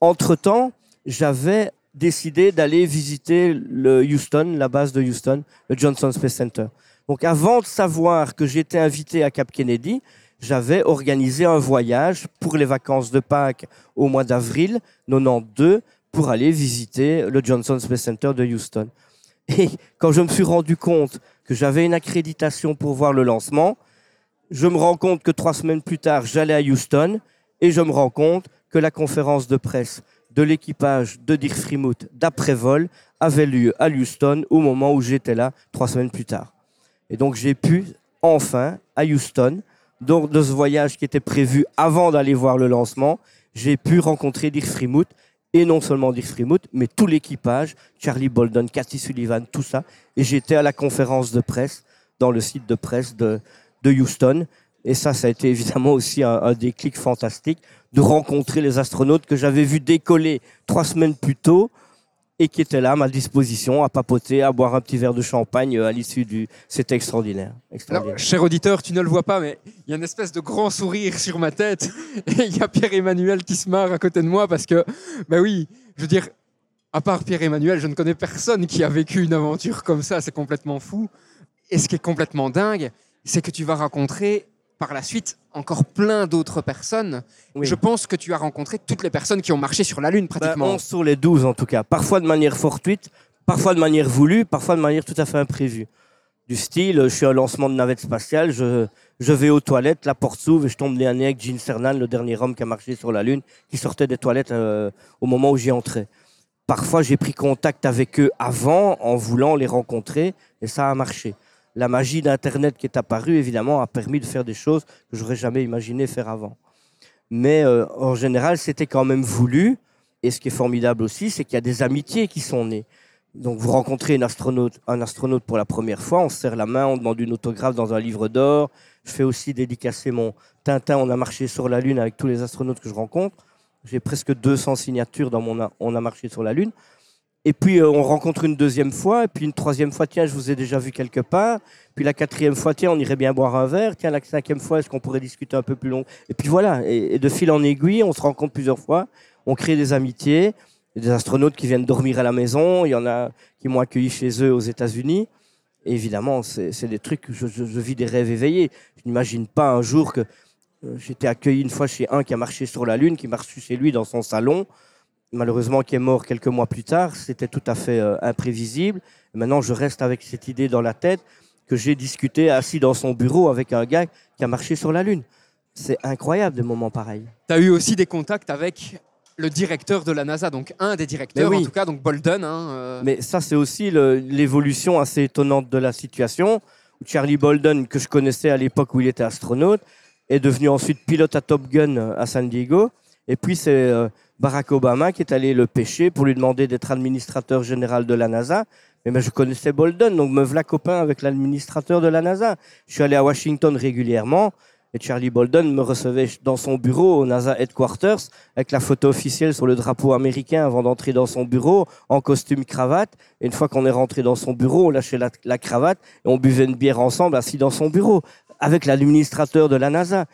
Speaker 2: entre-temps, j'avais décidé d'aller visiter le Houston, la base de Houston, le Johnson Space Center. Donc avant de savoir que j'étais invité à Cap Kennedy, j'avais organisé un voyage pour les vacances de Pâques au mois d'avril 92 pour aller visiter le Johnson Space Center de Houston. Et quand je me suis rendu compte que j'avais une accréditation pour voir le lancement, je me rends compte que trois semaines plus tard, j'allais à Houston et je me rends compte que la conférence de presse de l'équipage de Dirk Frimouth d'après-vol avait lieu à Houston au moment où j'étais là trois semaines plus tard. Et donc j'ai pu enfin à Houston, donc de ce voyage qui était prévu avant d'aller voir le lancement, j'ai pu rencontrer Dirk Frimouth et non seulement Frimouth, mais tout l'équipage, Charlie Bolden, Cathy Sullivan, tout ça. Et j'étais à la conférence de presse dans le site de presse de, de Houston. Et ça, ça a été évidemment aussi un, un déclic fantastique de rencontrer les astronautes que j'avais vus décoller trois semaines plus tôt et qui étaient là à ma disposition à papoter, à boire un petit verre de champagne euh, à l'issue du... C'était extraordinaire.
Speaker 1: cher auditeur, tu ne le vois pas, mais il y a une espèce de grand sourire sur ma tête. Et il y a Pierre-Emmanuel qui se marre à côté de moi parce que, ben oui, je veux dire, à part Pierre-Emmanuel, je ne connais personne qui a vécu une aventure comme ça. C'est complètement fou. Et ce qui est complètement dingue, c'est que tu vas rencontrer par la suite encore plein d'autres personnes.
Speaker 2: Oui.
Speaker 1: Je pense que tu as rencontré toutes les personnes qui ont marché sur la Lune
Speaker 2: Ben,
Speaker 1: pratiquement.
Speaker 2: 11 sur les 12 en tout cas. Parfois de manière fortuite, parfois de manière voulue, parfois de manière tout à fait imprévue. Du style, je suis à un lancement de navette spatiale, je, je vais aux toilettes, la porte s'ouvre et je tombe nez à nez avec Gene Cernan, le dernier homme qui a marché sur la Lune, qui sortait des toilettes euh, au moment où j'y entrais. Parfois, j'ai pris contact avec eux avant en voulant les rencontrer et ça a marché. La magie d'Internet qui est apparue, évidemment, a permis de faire des choses que j'aurais jamais imaginé faire avant. Mais euh, en général, c'était quand même voulu. Et ce qui est formidable aussi, c'est qu'il y a des amitiés qui sont nées. Donc vous rencontrez un astronaute pour la première fois, on se serre la main, on demande une autographe dans un livre d'or. Je fais aussi dédicacer mon Tintin, on a marché sur la Lune avec tous les astronautes que je rencontre. J'ai presque 200 signatures dans mon On a marché sur la Lune. Et puis euh, on rencontre une deuxième fois, et puis une troisième fois, tiens, je vous ai déjà vu quelque part. Puis la quatrième fois, tiens, on irait bien boire un verre. Tiens, la cinquième fois, est-ce qu'on pourrait discuter un peu plus long? Et puis voilà, et, de fil en aiguille, on se rencontre plusieurs fois, on crée des amitiés. Des astronautes qui viennent dormir à la maison, il y en a qui m'ont accueilli chez eux aux États-Unis. Évidemment, c'est des trucs, je, je- vis des rêves éveillés. Je n'imagine pas un jour que euh, j'étais accueilli une fois chez un qui a marché sur la Lune, qui m'a reçu chez lui dans son salon, malheureusement qui est mort quelques mois plus tard. C'était tout à fait euh, imprévisible. Et maintenant, je reste avec cette idée dans la tête que j'ai discuté assis dans son bureau avec un gars qui a marché sur la Lune. C'est incroyable des moments pareils.
Speaker 1: Tu as eu aussi des contacts avec le directeur de la NASA, donc un des directeurs
Speaker 2: oui.
Speaker 1: en tout cas, donc Bolden. hein, euh,
Speaker 2: Mais ça, c'est aussi l'évolution assez étonnante de la situation. Charlie Bolden, que je connaissais à l'époque où il était astronaute, est devenu ensuite pilote à Top Gun euh, à San Diego. Et puis c'est euh, Barack Obama qui est allé le pêcher pour lui demander d'être administrateur général de la NASA. Mais je connaissais Bolden, donc me voilà copain avec l'administrateur de la NASA. Je suis allé à Washington régulièrement. Et Charlie Bolden me recevait dans son bureau au NASA Headquarters avec la photo officielle sur le drapeau américain avant d'entrer dans son bureau en costume cravate. Et une fois qu'on est rentré dans son bureau, on lâchait la cravate et on buvait une bière ensemble assis dans son bureau avec l'administrateur de la NASA.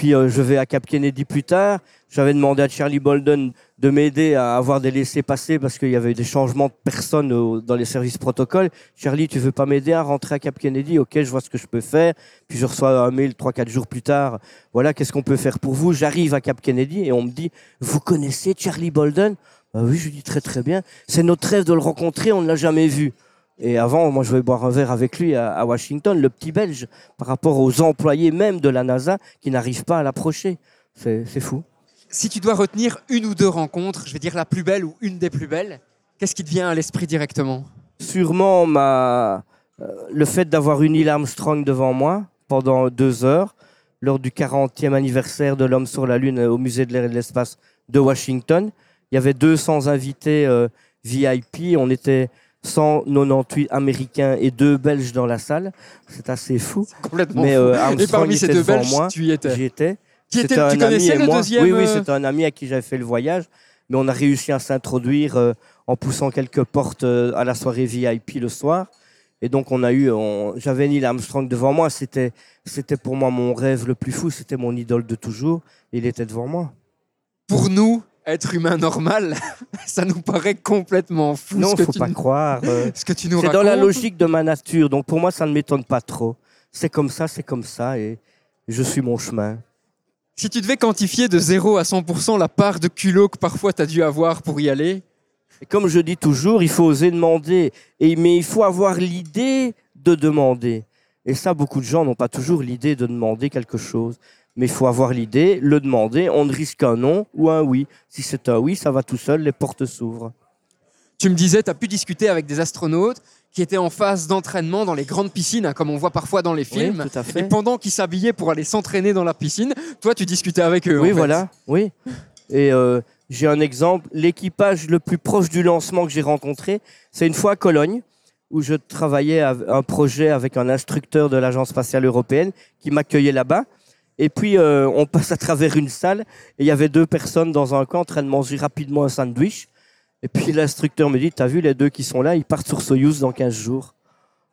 Speaker 2: Puis euh, je vais à Cap Kennedy plus tard. J'avais demandé à Charlie Bolden de m'aider à avoir des laissés-passer parce qu'il y avait des changements de personnes dans les services protocoles. Charlie, tu veux pas m'aider à rentrer à Cap Kennedy? Ok, je vois ce que je peux faire. Puis je reçois un mail 3-4 jours plus tard. Voilà, qu'est-ce qu'on peut faire pour vous? J'arrive à Cap Kennedy et on me dit, vous connaissez Charlie Bolden? Bah oui, je lui dis très très bien. C'est notre rêve de le rencontrer, on ne l'a jamais vu. Et avant, moi, je vais boire un verre avec lui à, à Washington, le petit Belge, par rapport aux employés même de la NASA qui n'arrivent pas à l'approcher. C'est fou.
Speaker 1: Si tu dois retenir une ou deux rencontres, je vais dire la plus belle ou une des plus belles, qu'est-ce qui te vient à l'esprit directement?
Speaker 2: Sûrement ma, euh, le fait d'avoir une Neil Armstrong devant moi pendant deux heures, lors du 40e anniversaire de l'homme sur la Lune au musée de l'air et de l'espace de Washington. Il y avait 200 invités euh, VIP. On était 198 Américains et deux Belges dans la salle. C'est assez fou.
Speaker 1: Complètement
Speaker 2: Mais euh,
Speaker 1: Et parmi ces deux
Speaker 2: devant
Speaker 1: Belges,
Speaker 2: moi.
Speaker 1: tu y étais.
Speaker 2: J'y étais.
Speaker 1: Qui était-
Speaker 2: un
Speaker 1: tu
Speaker 2: ami
Speaker 1: connaissais
Speaker 2: et
Speaker 1: le
Speaker 2: moi.
Speaker 1: deuxième
Speaker 2: Oui, oui,
Speaker 1: euh,
Speaker 2: c'était un ami à qui j'avais fait le voyage. Mais on a réussi à s'introduire euh, en poussant quelques portes euh, à la soirée VIP le soir. Et donc on a eu, j'avais Neil Armstrong devant moi. C'était, c'était pour moi mon rêve le plus fou. C'était mon idole de toujours. Il était devant moi.
Speaker 1: Pour nous, être humain normal, ça nous paraît complètement fou
Speaker 2: non,
Speaker 1: ce, que
Speaker 2: faut
Speaker 1: tu,
Speaker 2: pas croire. euh,
Speaker 1: ce que tu nous
Speaker 2: c'est dans la logique de ma nature. Donc pour moi, ça ne m'étonne pas trop. C'est comme ça, c'est comme ça, et je suis mon chemin.
Speaker 1: Si tu devais quantifier de 0 à 100% la part de culot que parfois tu as dû avoir pour y aller,
Speaker 2: Et comme je dis toujours, il faut oser demander. Et, mais il faut avoir l'idée de demander. Et ça, beaucoup de gens n'ont pas toujours l'idée de demander quelque chose. Mais il faut avoir l'idée, le demander. On ne risque un non ou un oui. Si c'est un oui, ça va tout seul, les portes s'ouvrent.
Speaker 1: tu me disais, tu as pu discuter avec des astronautes qui étaient en phase d'entraînement dans les grandes piscines, hein, comme on voit parfois dans les films.
Speaker 2: Oui, tout à fait.
Speaker 1: Et pendant qu'ils s'habillaient pour aller s'entraîner dans la piscine, toi, tu discutais avec eux. en
Speaker 2: Oui,
Speaker 1: fait.
Speaker 2: voilà. Oui. Et euh, j'ai un exemple. L'équipage le plus proche du lancement que j'ai rencontré, c'est une fois à Cologne, où je travaillais à un projet avec un instructeur de l'Agence spatiale européenne qui m'accueillait là-bas. Et puis, euh, on passe à travers une salle et il y avait deux personnes dans un camp en train de manger rapidement un sandwich. Et puis, l'instructeur me dit, t'as vu les deux qui sont là, ils partent sur Soyuz dans 15 jours.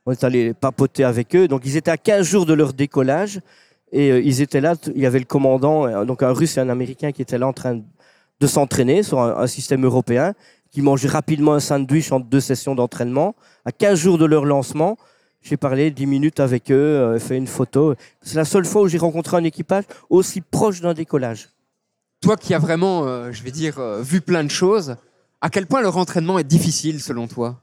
Speaker 2: On est allé papoter avec eux. Donc, ils étaient à 15 jours de leur décollage. Et euh, ils étaient là, il y avait le commandant, euh, donc un russe et un américain qui étaient là en train de s'entraîner sur un, un système européen, qui mangeaient rapidement un sandwich entre deux sessions d'entraînement. À 15 jours de leur lancement, j'ai parlé 10 minutes avec eux, euh, fait une photo. C'est la seule fois où j'ai rencontré un équipage aussi proche d'un décollage.
Speaker 1: Toi qui as vraiment, euh, je vais dire, euh, vu plein de choses, à quel point leur entraînement est difficile selon toi?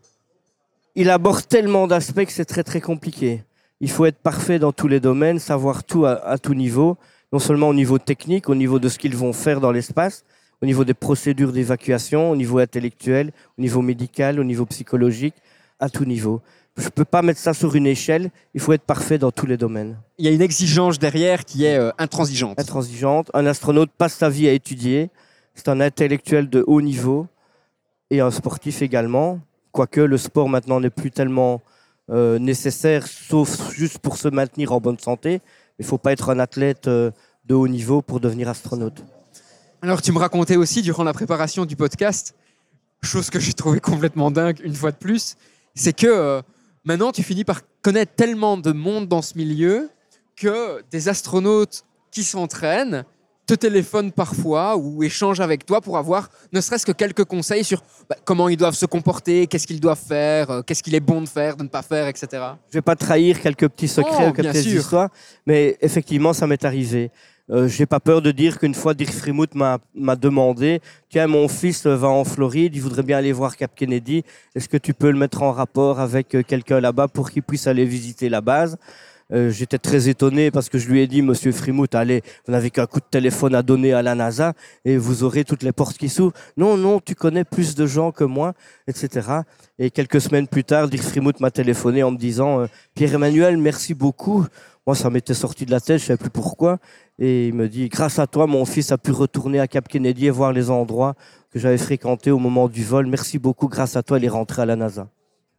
Speaker 2: Il aborde tellement d'aspects que c'est très très compliqué. Il faut être parfait dans tous les domaines, savoir tout à, à tout niveau, non seulement au niveau technique, au niveau de ce qu'ils vont faire dans l'espace, au niveau des procédures d'évacuation, au niveau intellectuel, au niveau médical, au niveau psychologique, à tout niveau. Je ne peux pas mettre ça sur une échelle, il faut être parfait dans tous les domaines.
Speaker 1: Il y a une exigence derrière qui est euh, intransigeante.
Speaker 2: Intransigeante, un astronaute passe sa vie à étudier, c'est un intellectuel de haut niveau et un sportif également, quoique le sport maintenant n'est plus tellement euh, nécessaire, sauf juste pour se maintenir en bonne santé. Il ne faut pas être un athlète euh, de haut niveau pour devenir astronaute.
Speaker 1: Alors tu me racontais aussi durant la préparation du podcast, chose que j'ai trouvé complètement dingue une fois de plus, c'est que maintenant tu finis par connaître tellement de monde dans ce milieu que des astronautes qui s'entraînent te téléphonent parfois ou échangent avec toi pour avoir ne serait-ce que quelques conseils sur bah, comment ils doivent se comporter, qu'est-ce qu'ils doivent faire, euh, qu'est-ce qu'il est bon de faire, de ne pas faire, etc.
Speaker 2: Je ne vais pas trahir quelques petits secrets
Speaker 1: Oh,
Speaker 2: ou quelques histoires, mais effectivement, ça m'est arrivé. Euh, j'ai pas peur de dire qu'une fois, Dirk Frimouth m'a m'a demandé Tiens, mon fils va en Floride, il voudrait bien aller voir Cap Kennedy. Est-ce que tu peux le mettre en rapport avec euh, quelqu'un là-bas pour qu'il puisse aller visiter la base? Euh, J'étais très étonné parce que je lui ai dit Monsieur Frimouth, allez, vous n'avez qu'un coup de téléphone à donner à la NASA et vous aurez toutes les portes qui s'ouvrent. Non, non, tu connais plus de gens que moi, etc. Et quelques semaines plus tard, Dirk Frimouth m'a téléphoné en me disant Pierre-Emmanuel, merci beaucoup. Moi, ça m'était sorti de la tête, je ne savais plus pourquoi. Et il me dit, grâce à toi, mon fils a pu retourner à Cap Kennedy et voir les endroits que j'avais fréquentés au moment du vol. Merci beaucoup, grâce à toi, il est rentré à la NASA.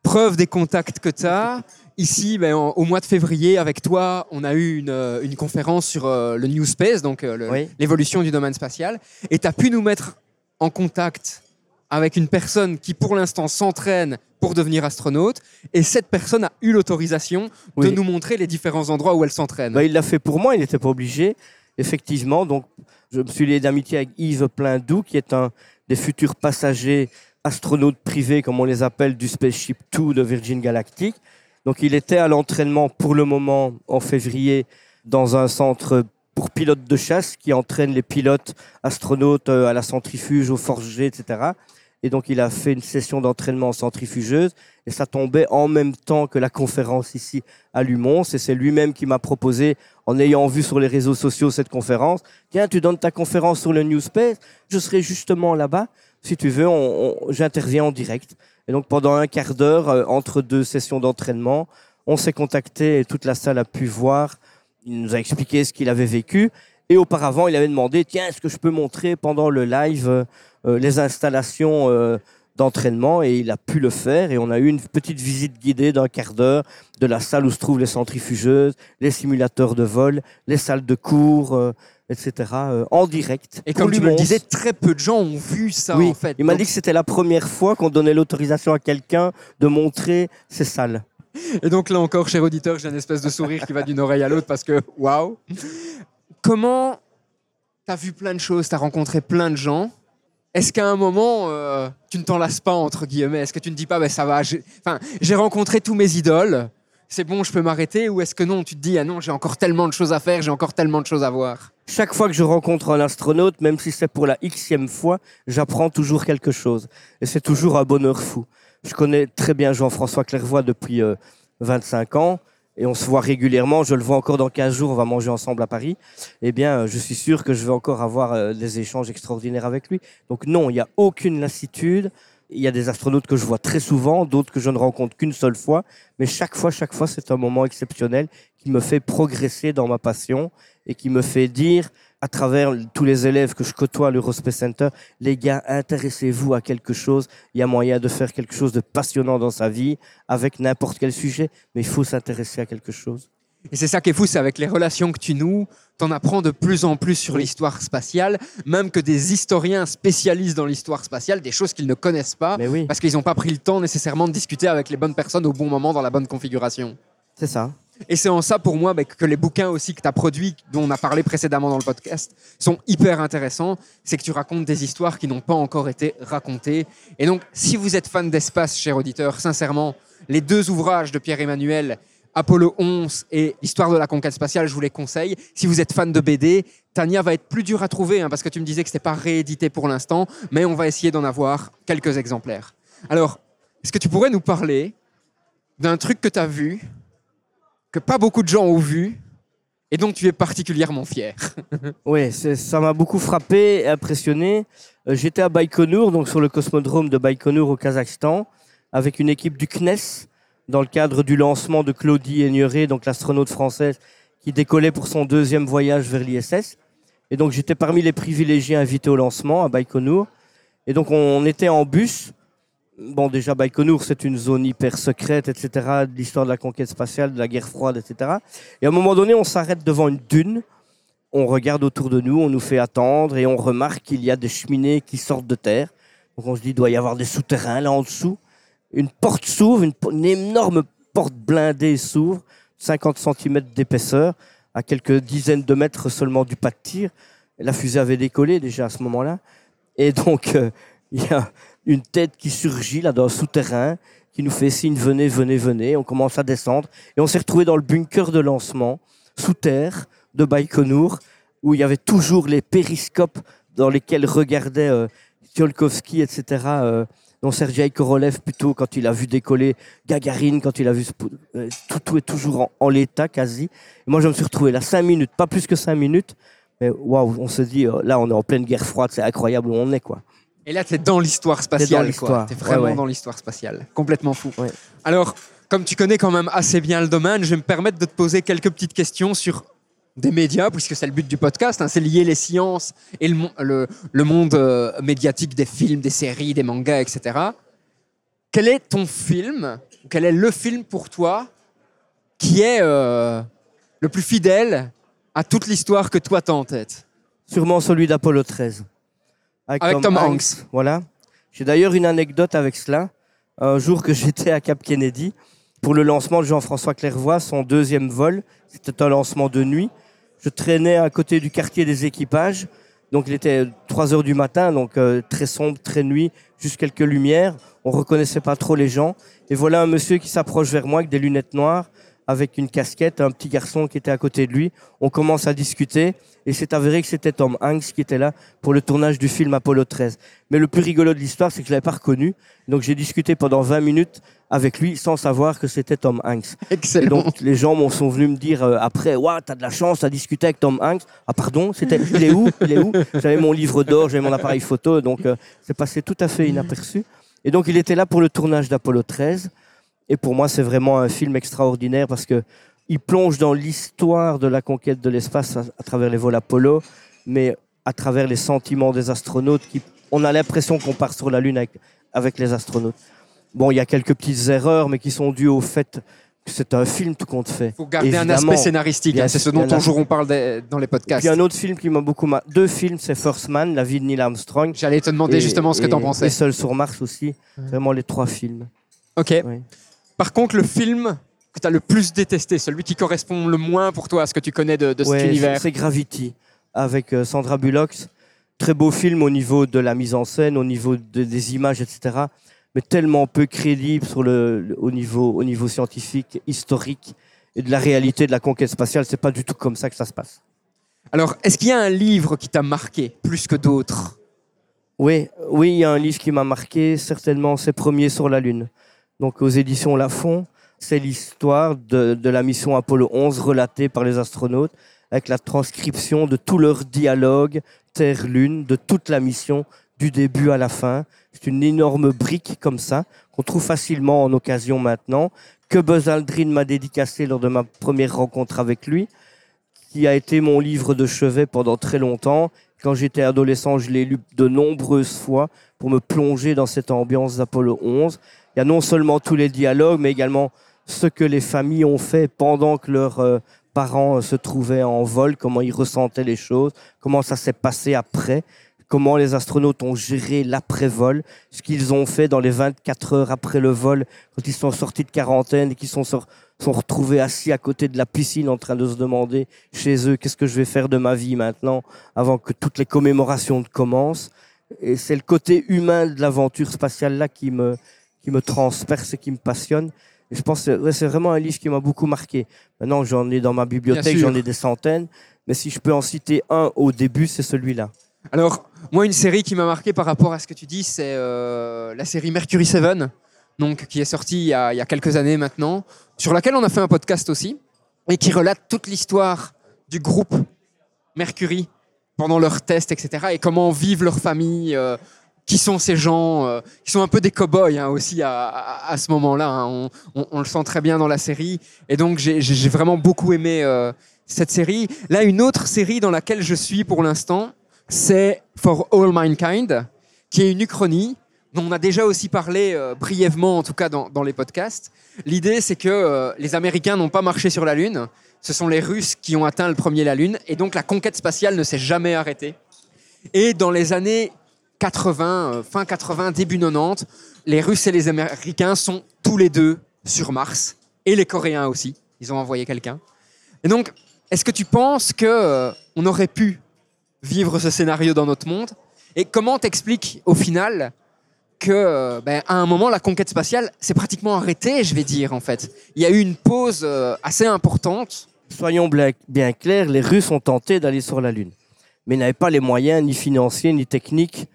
Speaker 1: preuve des contacts que tu as. Ici, ben, en- au mois de février, avec toi, on a eu une, euh, une conférence sur euh, le New Space, donc euh,
Speaker 2: Oui.
Speaker 1: l'évolution du domaine spatial. Et tu as pu nous mettre en contact avec une personne qui, pour l'instant, s'entraîne pour devenir astronaute. Et cette personne a eu l'autorisation de nous montrer les différents endroits où elle s'entraîne.
Speaker 2: Bah, il l'a fait pour moi, il n'était pas obligé. effectivement, donc, je me suis lié d'amitié avec Yves Plindou, qui est un des futurs passagers astronautes privés, comme on les appelle, du Spaceship Two de Virgin Galactic. Donc, il était à l'entraînement pour le moment en février dans un centre pour pilotes de chasse qui entraîne les pilotes astronautes euh, à la centrifuge, au forgé, etc. Et donc, il a fait une session d'entraînement en centrifugeuse. Et ça tombait en même temps que la conférence ici à Lumons. Et c'est lui-même qui m'a proposé, en ayant vu sur les réseaux sociaux cette conférence, tiens, tu donnes ta conférence sur le New Space, je serai justement là-bas. Si tu veux, on, on, j'interviens en direct. Et donc, pendant un quart d'heure, euh, entre deux sessions d'entraînement, on s'est contacté et toute la salle a pu voir. Il nous a expliqué ce qu'il avait vécu. Et auparavant, il avait demandé, tiens, est-ce que je peux montrer pendant le live euh, euh, les installations euh, d'entraînement? Et il a pu le faire. Et on a eu une petite visite guidée d'un quart d'heure de la salle où se trouvent les centrifugeuses, les simulateurs de vol, les salles de cours, euh, etc. en direct.
Speaker 1: Et comme tu me le disais, très peu de gens ont vu ça
Speaker 2: oui,
Speaker 1: en fait.
Speaker 2: il m'a
Speaker 1: Donc-
Speaker 2: dit que c'était la première fois qu'on donnait l'autorisation à quelqu'un de montrer ces salles.
Speaker 1: Et donc là encore, cher auditeur, j'ai une espèce de sourire qui va d'une oreille à l'autre parce que waouh. Comment t'as vu plein de choses, t'as rencontré plein de gens? Est-ce qu'à un moment, euh, tu ne t'en lasses pas entre guillemets? Est-ce que tu ne dis pas, ben ça va, j'ai rencontré tous mes idoles, c'est bon, je peux m'arrêter? Ou est-ce que non, tu te dis, ah non, j'ai encore tellement de choses à faire, j'ai encore tellement de choses à voir?
Speaker 2: Chaque fois que je rencontre un astronaute, même si c'est pour la xème fois, j'apprends toujours quelque chose. Et c'est toujours un bonheur fou. Je connais très bien Jean-François Clairvoy depuis euh, 25 ans. Et on se voit régulièrement. Je le vois encore dans 15 jours. On va manger ensemble à Paris. Eh bien, euh, je suis sûr que je vais encore avoir euh, des échanges extraordinaires avec lui. Donc non, il n'y a aucune lassitude. Il y a des astronautes que je vois très souvent, d'autres que je ne rencontre qu'une seule fois. Mais chaque fois, chaque fois, c'est un moment exceptionnel qui me fait progresser dans ma passion et qui me fait dire, à travers tous les élèves que je côtoie à l'Eurospace Center, les gars, intéressez-vous à quelque chose. Il y a moyen de faire quelque chose de passionnant dans sa vie avec n'importe quel sujet, mais il faut s'intéresser à quelque chose.
Speaker 1: Et c'est ça qui est fou, c'est avec les relations que tu noues, t'en apprends de plus en plus sur l'histoire spatiale, même que des historiens spécialistes dans l'histoire spatiale, des choses qu'ils ne connaissent pas,
Speaker 2: Mais oui,
Speaker 1: parce qu'ils n'ont pas pris le temps nécessairement de discuter avec les bonnes personnes au bon moment dans la bonne configuration.
Speaker 2: c'est ça.
Speaker 1: Et c'est en ça pour moi que les bouquins aussi que tu as produits, dont on a parlé précédemment dans le podcast, sont hyper intéressants. C'est que tu racontes des histoires qui n'ont pas encore été racontées. Et donc, si vous êtes fan d'espace, cher auditeur, sincèrement, les deux ouvrages de Pierre-Emmanuel, Apollo 11 et L'histoire de la conquête spatiale, je vous les conseille. Si vous êtes fan de BD, Tania va être plus dur à trouver, hein, parce que tu me disais que ce n'était pas réédité pour l'instant, mais on va essayer d'en avoir quelques exemplaires. Alors, est-ce que tu pourrais nous parler d'un truc que tu as vu, pas beaucoup de gens ont vu, et dont tu es particulièrement fier
Speaker 2: Oui, ça m'a beaucoup frappé et impressionné. Euh, J'étais à Baïkonour, donc sur le cosmodrome de Baïkonour au Kazakhstan, avec une équipe du CNES, dans le cadre du lancement de Claudie Aigneret, donc l'astronaute française qui décollait pour son deuxième voyage vers l'ISS. Et donc j'étais parmi les privilégiés invités au lancement à Baïkonour. Et donc on était en bus. Bon, déjà, Baïkonour, c'est une zone hyper secrète, etc., de l'histoire de la conquête spatiale, de la guerre froide, etc. Et à un moment donné, on s'arrête devant une dune on regarde autour de nous, on nous fait attendre et on remarque qu'il y a des cheminées qui sortent de terre. Donc on se dit, il doit y avoir des souterrains là en dessous. Une porte s'ouvre, une, énorme porte blindée s'ouvre, 50 cm d'épaisseur, à quelques dizaines de mètres seulement du pas de tir. La fusée avait décollé déjà à ce moment-là. Et donc, euh, il y a une tête qui surgit là dans un souterrain, qui nous fait signe, venez, venez, venez. On commence à descendre et on s'est retrouvé dans le bunker de lancement, sous terre, de Baïkonour, où il y avait toujours les périscopes dans lesquels regardait euh, Tsiolkovsky, etc. euh, dont Sergei Korolev plutôt quand il a vu décoller Gagarine, quand il a vu euh, tout, tout est toujours en, en l'état quasi. Et moi je me suis retrouvé là cinq minutes, pas plus que cinq minutes, mais waouh, on se dit euh, là on est en pleine guerre froide, c'est incroyable où on est quoi.
Speaker 1: Et là, tu es dans l'histoire spatiale.
Speaker 2: l'histoire.
Speaker 1: Tu es vraiment
Speaker 2: Ouais, ouais.
Speaker 1: dans l'histoire spatiale. Complètement fou.
Speaker 2: Ouais.
Speaker 1: Alors, comme tu connais quand même assez bien le domaine, je vais me permettre de te poser quelques petites questions sur des médias, puisque c'est le but du podcast, hein, c'est lier les sciences et le, le- le monde euh, médiatique des films, des séries, des mangas, etc. Quel est ton film, quel est le film pour toi qui est euh, le plus fidèle à toute l'histoire que toi t'as en tête?
Speaker 2: Sûrement celui d'Apollo 13.
Speaker 1: Avec Tom Hanks.
Speaker 2: Voilà. J'ai d'ailleurs une anecdote avec cela. Un jour que j'étais à Cap Kennedy pour le lancement de Jean-François Clairvoy, son deuxième vol. C'était un lancement de nuit. Je traînais à côté du quartier des équipages. Donc il était 3 heures du matin, donc euh, très sombre, très nuit, juste quelques lumières. On reconnaissait pas trop les gens. Et voilà un monsieur qui s'approche vers moi avec des lunettes noires, avec une casquette, un petit garçon qui était à côté de lui. On commence à discuter et c'est avéré que c'était Tom Hanks qui était là pour le tournage du film Apollo 13. Mais le plus rigolo de l'histoire, c'est que je l'avais pas reconnu. Donc j'ai discuté pendant 20 minutes avec lui sans savoir que c'était Tom Hanks. Et
Speaker 1: Excellent.
Speaker 2: donc les gens m'ont sont venus me dire euh, après, waouh, t'as de la chance, t'as discuté avec Tom Hanks. Ah pardon, c'était, il est où, il est où? J'avais mon livre d'or, j'avais mon appareil photo, donc euh, c'est passé tout à fait inaperçu. Et donc il était là pour le tournage d'Apollo 13. Et pour moi, c'est vraiment un film extraordinaire parce que il plonge dans l'histoire de la conquête de l'espace à, à travers les vols Apollo, mais à travers les sentiments des astronautes. Qui, on a l'impression qu'on part sur la Lune avec, avec les astronautes. Bon, il y a quelques petites erreurs, mais qui sont dues au fait que c'est un film tout compte fait.
Speaker 1: Il faut garder un aspect scénaristique. Hein, c'est ce dont un jour on parle des- dans les podcasts.
Speaker 2: Puis un autre film qui m'a beaucoup mar... Deux films, c'est First Man, La vie de Neil Armstrong.
Speaker 1: J'allais te demander
Speaker 2: Et-
Speaker 1: justement ce que
Speaker 2: et-
Speaker 1: tu en pensais.
Speaker 2: Et Seul sur Mars aussi. Vraiment les trois films.
Speaker 1: Ok.
Speaker 2: Oui.
Speaker 1: Par contre, le film que tu as le plus détesté, celui qui correspond le moins pour toi à ce que tu connais de, de
Speaker 2: Ouais,
Speaker 1: cet univers.
Speaker 2: C'est Gravity avec euh, Sandra Bullock. Très beau film au niveau de la mise en scène, au niveau de- des images, etc. Mais tellement peu crédible sur le, le- au, niveau, au niveau scientifique, historique et de la réalité de la conquête spatiale. C'est pas du tout comme ça que ça se passe.
Speaker 1: Alors, est-ce qu'il y a un livre qui t'a marqué plus que d'autres?
Speaker 2: Oui, oui, il y a un livre qui m'a marqué, certainement, c'est Premier sur la Lune. Donc aux éditions Lafon, c'est l'histoire de, de la mission Apollo 11 relatée par les astronautes, avec la transcription de tout leur dialogue Terre-Lune, de toute la mission, du début à la fin. C'est une énorme brique comme ça, qu'on trouve facilement en occasion maintenant, que Buzz Aldrin m'a dédicacé lors de ma première rencontre avec lui, qui a été mon livre de chevet pendant très longtemps. Quand j'étais adolescent, je l'ai lu de nombreuses fois pour me plonger dans cette ambiance d'Apollo 11. Il y a non seulement tous les dialogues, mais également ce que les familles ont fait pendant que leurs euh, parents euh, se trouvaient en vol, comment ils ressentaient les choses, comment ça s'est passé après, comment les astronautes ont géré l'après-vol, ce qu'ils ont fait dans les 24 heures après le vol, quand ils sont sortis de quarantaine et qu'ils sont, sont retrouvés assis à côté de la piscine en train de se demander chez eux qu'est-ce que je vais faire de ma vie maintenant avant que toutes les commémorations commencent. Et c'est le côté humain de l'aventure spatiale là qui me, qui me transperce qui me passionne. Et je pense que ouais, c'est vraiment un livre qui m'a beaucoup marqué. Maintenant, j'en ai dans ma bibliothèque, j'en ai des centaines. Mais si je peux en citer un au début, c'est celui-là.
Speaker 1: Alors, moi, une série qui m'a marqué par rapport à ce que tu dis, c'est euh, la série Mercury 7, donc, qui est sortie il y, a, il y a quelques années maintenant, sur laquelle on a fait un podcast aussi, et qui relate toute l'histoire du groupe Mercury pendant leurs tests, etc., et comment vivent leurs familles, euh, qui sont ces gens, euh, qui sont un peu des cow-boys hein, aussi à, à- ce moment-là. hein. On, le sent très bien dans la série, et donc j'ai- vraiment beaucoup aimé euh, cette série. Là, une autre série dans laquelle je suis pour l'instant, c'est For All Mankind, qui est une uchronie dont on a déjà aussi parlé euh, brièvement, en tout cas dans, dans les podcasts. L'idée, c'est que les Américains n'ont pas marché sur la Lune. Ce sont les Russes qui ont atteint le premier la Lune. Et donc, la conquête spatiale ne s'est jamais arrêtée. Et dans les années 80, euh, fin 80, début 90, les Russes et les Américains sont tous les deux sur Mars. Et les Coréens aussi. Ils ont envoyé quelqu'un. Et donc, est-ce que tu penses que euh, on aurait pu vivre ce scénario dans notre monde? Et comment t'expliques au final que, euh, ben, à un moment, la conquête spatiale s'est pratiquement arrêtée, je vais dire en fait? Il y a eu une pause assez importante.
Speaker 2: Soyons bien clairs, les Russes ont tenté d'aller sur la Lune, mais n'avaient pas les moyens ni financiers ni techniques,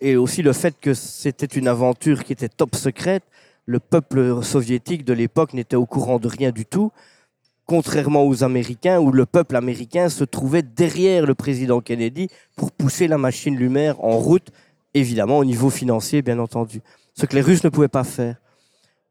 Speaker 2: et aussi le fait que c'était une aventure qui était top secrète. Le peuple soviétique de l'époque n'était au courant de rien du tout, contrairement aux Américains, où le peuple américain se trouvait derrière le président Kennedy pour pousser la machine lunaire en route, évidemment au niveau financier, bien entendu. Ce que les Russes ne pouvaient pas faire.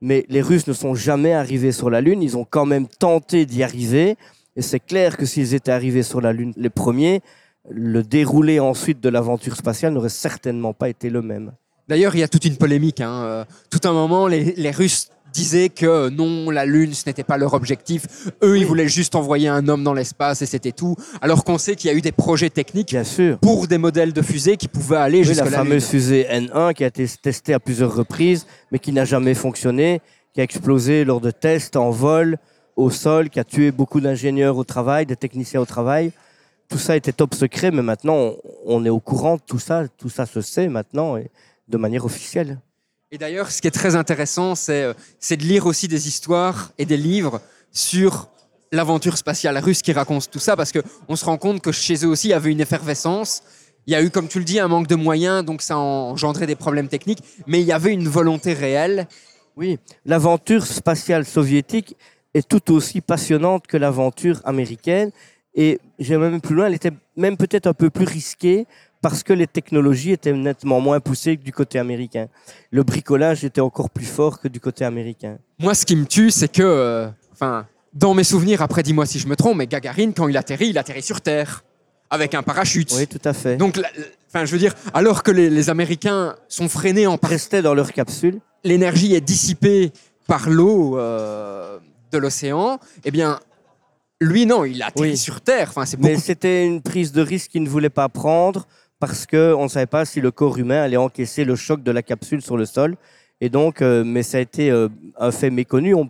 Speaker 2: Mais les Russes ne sont jamais arrivés sur la Lune, ils ont quand même tenté d'y arriver, et c'est clair que s'ils étaient arrivés sur la Lune les premiers, le déroulé ensuite de l'aventure spatiale n'aurait certainement pas été le même.
Speaker 1: D'ailleurs, il y a toute une polémique. hein. Euh, Tout un moment, les, les Russes disaient que euh, non, la Lune, ce n'était pas leur objectif. Eux, ils voulaient juste envoyer un homme dans l'espace et c'était tout. Alors qu'on sait qu'il y a eu des projets techniques
Speaker 2: Bien sûr.
Speaker 1: pour des modèles de fusées qui pouvaient aller
Speaker 2: Oui,
Speaker 1: jusqu'à
Speaker 2: la
Speaker 1: la,
Speaker 2: fameuse
Speaker 1: Lune.
Speaker 2: fusée N1 qui a été testée à plusieurs reprises, mais qui n'a jamais fonctionné, qui a explosé lors de tests en vol, au sol, qui a tué beaucoup d'ingénieurs au travail, des techniciens au travail. Tout ça était top secret, mais maintenant, on, est au courant de tout ça. Tout ça se sait maintenant et de manière officielle.
Speaker 1: Et d'ailleurs, ce qui est très intéressant, c'est euh, c'est de lire aussi des histoires et des livres sur l'aventure spatiale russe qui raconte tout ça, parce qu'on se rend compte que chez eux aussi, il y avait une effervescence. Il y a eu, comme tu le dis, un manque de moyens, donc ça a engendré des problèmes techniques, mais il y avait une volonté réelle.
Speaker 2: Oui, l'aventure spatiale soviétique est tout aussi passionnante que l'aventure américaine. Et j'ai même plus loin, elle était même peut-être un peu plus risquée parce que les technologies étaient nettement moins poussées que du côté américain. Le bricolage était encore plus fort que du côté américain.
Speaker 1: Moi, ce qui me tue, c'est que, euh, enfin, dans mes souvenirs, après dis-moi si je me trompe, mais Gagarine, quand il atterrit, il atterrit sur Terre, avec un parachute.
Speaker 2: Oui, tout à fait.
Speaker 1: Donc, enfin, je veux dire, alors que les, les Américains sont freinés en
Speaker 2: restaient dans leur capsule.
Speaker 1: l'énergie est dissipée par l'eau euh, de l'océan, eh bien, lui, non, il atterrit
Speaker 2: Oui.
Speaker 1: sur Terre. Enfin, c'est beaucoup.
Speaker 2: Mais c'était une prise de risque qu'il ne voulait pas prendre parce qu'on ne savait pas si le corps humain allait encaisser le choc de la capsule sur le sol. Et donc, euh, mais ça a été euh, un fait méconnu. On,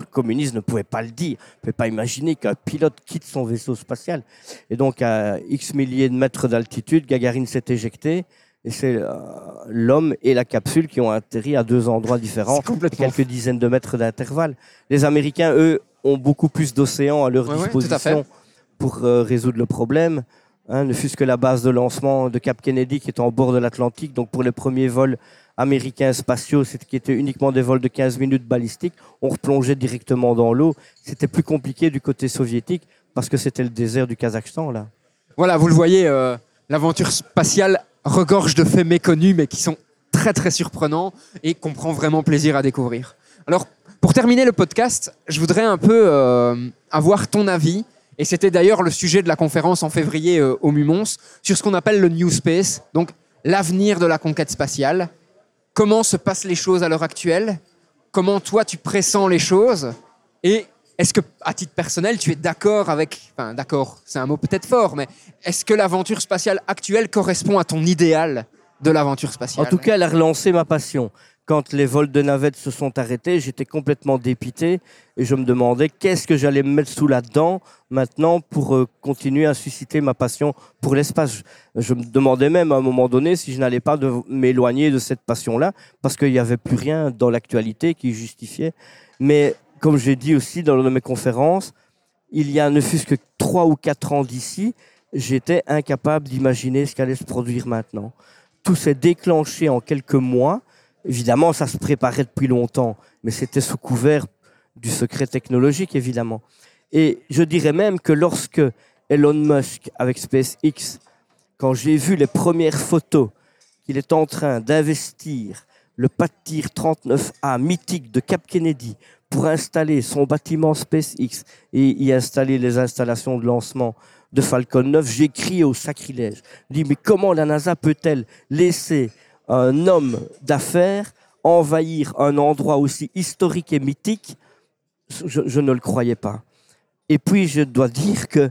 Speaker 2: le communiste ne pouvait pas le dire. ne pouvait pas imaginer qu'un pilote quitte son vaisseau spatial. Et donc, à X milliers de mètres d'altitude, Gagarine s'est éjecté. Et c'est euh, l'homme et la capsule qui ont atterri à deux endroits différents,
Speaker 1: complètement
Speaker 2: quelques dizaines de mètres d'intervalle. Les Américains, eux, ont beaucoup plus d'océans à leur
Speaker 1: Ouais, ouais, tout à
Speaker 2: disposition pour euh, résoudre le problème. Hein, ne fût-ce que la base de lancement de Cap Kennedy qui est en bord de l'Atlantique. Donc pour les premiers vols américains spatiaux, c'était qui étaient uniquement des vols de 15 minutes balistiques, on replongeait directement dans l'eau. C'était plus compliqué du côté soviétique parce que c'était le désert du Kazakhstan là.
Speaker 1: Voilà, vous le voyez, euh, l'aventure spatiale regorge de faits méconnus, mais qui sont très très surprenants et qu'on prend vraiment plaisir à découvrir. Alors, pour terminer le podcast, je voudrais un peu euh, avoir ton avis, et c'était d'ailleurs le sujet de la conférence en février euh, au Mumons, sur ce qu'on appelle le New Space, donc l'avenir de la conquête spatiale. Comment se passent les choses à l'heure actuelle? Comment toi tu pressens les choses? Et est-ce que, à titre personnel, tu es d'accord avec. Enfin, d'accord, c'est un mot peut-être fort, mais est-ce que l'aventure spatiale actuelle correspond à ton idéal de l'aventure spatiale?
Speaker 2: En tout cas, elle a relancé ma passion. Quand les vols de navettes se sont arrêtés, j'étais complètement dépité et je me demandais qu'est-ce que j'allais me mettre sous la dent maintenant pour euh, continuer à susciter ma passion pour l'espace. Je, me demandais même à un moment donné si je n'allais pas m'éloigner de cette passion-là parce qu'il n'y avait plus rien dans l'actualité qui justifiait. Mais comme j'ai dit aussi dans l'une de mes conférences, il y a ne fût-ce que trois ou quatre ans d'ici, j'étais incapable d'imaginer ce qu'allait se produire maintenant tout s'est déclenché en quelques mois. Évidemment, ça se préparait depuis longtemps, mais c'était sous couvert du secret technologique, évidemment. Et je dirais même que lorsque Elon Musk, avec SpaceX, quand j'ai vu les premières photos qu'il est en train d'investir le pas de tir 39A mythique de Cap Kennedy pour installer son bâtiment SpaceX et y installer les installations de lancement de Falcon 9, j'ai crié au sacrilège. Je dis, mais comment la NASA peut-elle laisser un homme d'affaires envahir un endroit aussi historique et mythique je, je ne le croyais pas. Et puis, je dois dire que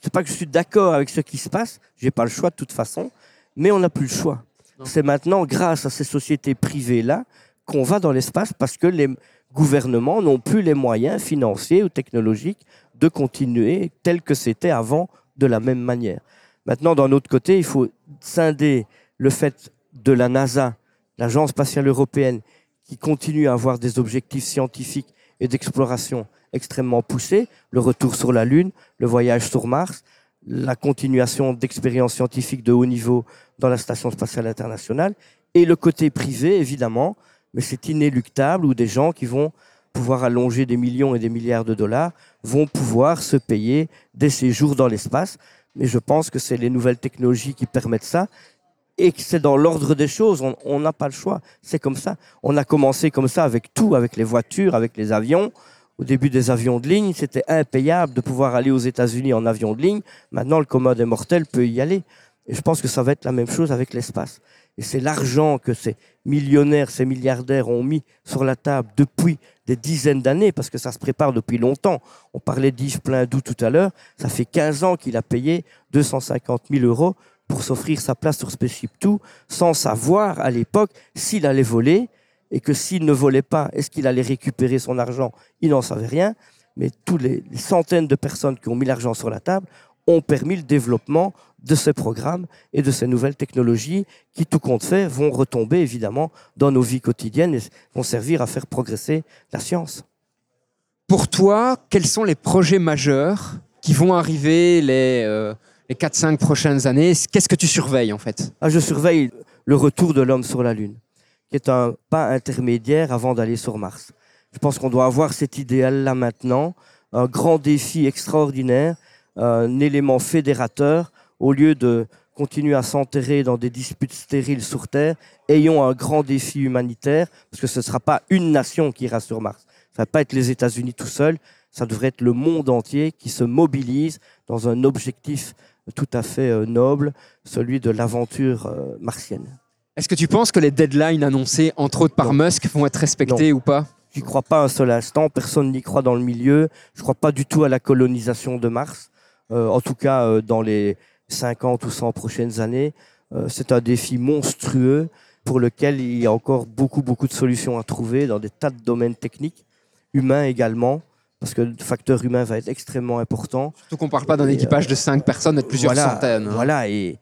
Speaker 2: c'est pas que je suis d'accord avec ce qui se passe, j'ai pas le choix de toute façon, mais on n'a plus le choix. C'est maintenant, grâce à ces sociétés privées-là, qu'on va dans l'espace parce que les gouvernements n'ont plus les moyens financiers ou technologiques de continuer tel que c'était avant de la même manière. Maintenant, d'un autre côté, il faut scinder le fait de la NASA, l'Agence spatiale européenne, qui continue à avoir des objectifs scientifiques et d'exploration extrêmement poussés, le retour sur la Lune, le voyage sur Mars, la continuation d'expériences scientifiques de haut niveau dans la Station spatiale internationale, et le côté privé, évidemment, mais c'est inéluctable, où des gens qui vont pouvoir allonger des millions et des milliards de dollars vont pouvoir se payer des séjours dans l'espace. Mais je pense que c'est les nouvelles technologies qui permettent ça et que c'est dans l'ordre des choses. On- n'a pas le choix. C'est comme ça. On a commencé comme ça avec tout, avec les voitures, avec les avions. Au début des avions de ligne, c'était impayable de pouvoir aller aux États-Unis en avion de ligne. Maintenant, le commun des mortels peut y aller. Et je pense que ça va être la même chose avec l'espace. Et c'est l'argent que ces millionnaires, ces milliardaires ont mis sur la table depuis des dizaines d'années, parce que ça se prépare depuis longtemps. On parlait d'Yves Pleindou tout à l'heure. Ça fait 15 ans qu'il a payé 250 000 euros pour s'offrir sa place sur Spaceship Two, sans savoir à l'époque s'il allait voler, et que s'il ne volait pas, est-ce qu'il allait récupérer son argent? Il n'en savait rien. Mais tous les, les centaines de personnes qui ont mis l'argent sur la table ont permis le développement de ces programmes et de ces nouvelles technologies qui, tout compte fait, vont retomber évidemment dans nos vies quotidiennes et vont servir à faire progresser la science.
Speaker 1: Pour toi, quels sont les projets majeurs qui vont arriver les, euh, les 4-5 prochaines années Qu'est-ce que tu surveilles en fait?
Speaker 2: Ah, Je surveille le retour de l'homme sur la Lune, qui est un pas intermédiaire avant d'aller sur Mars. Je pense qu'on doit avoir cet idéal-là maintenant, un grand défi extraordinaire, un élément fédérateur, au lieu de continuer à s'enterrer dans des disputes stériles sur Terre, ayons un grand défi humanitaire, parce que ce ne sera pas une nation qui ira sur Mars. Ça ne va pas être les États-Unis tout seuls, ça devrait être le monde entier qui se mobilise dans un objectif tout à fait euh, noble, celui de l'aventure euh, martienne.
Speaker 1: Est-ce que tu penses que les deadlines annoncées, entre autres par Musk, vont être respectées ou pas?
Speaker 2: Je crois pas un seul instant, personne n'y croit dans le milieu. Je ne crois pas du tout à la colonisation de Mars, euh, en tout cas dans les 50 ou 100 prochaines années. c'est un défi monstrueux pour lequel il y a encore beaucoup, beaucoup de solutions à trouver dans des tas de domaines techniques, humains également parce que le facteur humain va être extrêmement important.
Speaker 1: Surtout qu'on ne parle pas d'un équipage de 5 personnes, mais de plusieurs
Speaker 2: voilà,
Speaker 1: centaines. Hein.
Speaker 2: Voilà, et,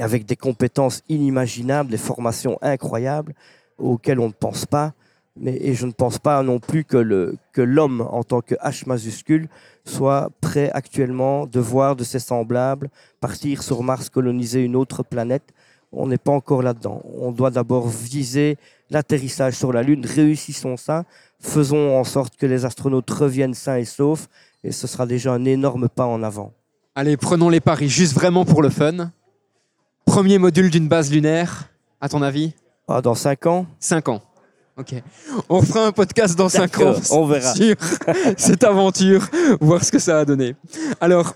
Speaker 2: avec des compétences inimaginables, des formations incroyables auxquelles on ne pense pas. Mais, et je ne pense pas non plus que, le, que l'homme, en tant que H majuscule, soit prêt actuellement de voir de ses semblables partir sur Mars, coloniser une autre planète. On n'est pas encore là-dedans. On doit d'abord viser l'atterrissage sur la Lune. Réussissons ça faisons en sorte que les astronautes reviennent sains et saufs, et ce sera déjà un énorme pas en avant.
Speaker 1: Allez, prenons les paris, juste vraiment pour le fun. Premier module d'une base lunaire, à ton avis?
Speaker 2: Ah, Dans 5 ans?
Speaker 1: 5 ans. Ok. On fera un podcast dans 5 ans.
Speaker 2: On verra.
Speaker 1: Sur cette aventure, voir ce que ça a donné. Alors,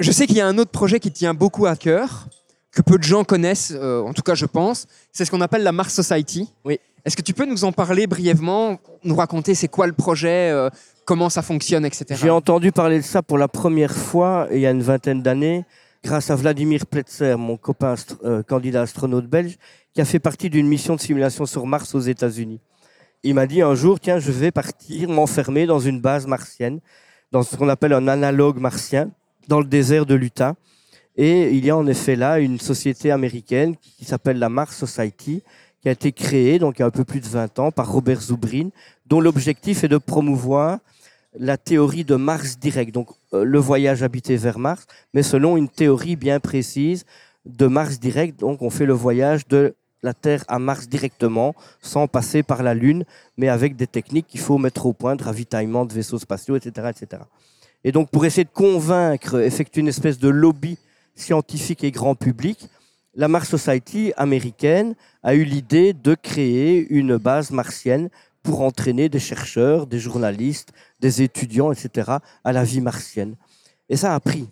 Speaker 1: je sais qu'il y a un autre projet qui tient beaucoup à cœur, que peu de gens connaissent, euh, en tout cas je pense. C'est ce qu'on appelle la Mars Society.
Speaker 2: Oui.
Speaker 1: Est-ce que tu peux nous en parler brièvement, nous raconter c'est quoi le projet, euh, comment ça fonctionne, etc.
Speaker 2: J'ai entendu parler de ça pour la première fois il y a une vingtaine d'années, grâce à Vladimir Pletzer, mon copain euh, candidat astronaute belge, qui a fait partie d'une mission de simulation sur Mars aux États-Unis. Il m'a dit un jour, tiens, je vais partir m'enfermer dans une base martienne, dans ce qu'on appelle un analogue martien, dans le désert de l'Utah. Et il y a en effet là une société américaine qui s'appelle la Mars Society, qui a été créé donc il y a un peu plus de 20 ans par Robert Zubrin, dont l'objectif est de promouvoir la théorie de Mars direct, donc euh, le voyage habité vers Mars, mais selon une théorie bien précise de Mars direct. Donc on fait le voyage de la Terre à Mars directement, sans passer par la Lune, mais avec des techniques qu'il faut mettre au point, de ravitaillement de vaisseaux spatiaux, etc., etc. Et donc pour essayer de convaincre, effectuer une espèce de lobby scientifique et grand public, la Mars Society américaine a eu l'idée de créer une base martienne pour entraîner des chercheurs, des journalistes, des étudiants, etc., à la vie martienne. Et ça a pris.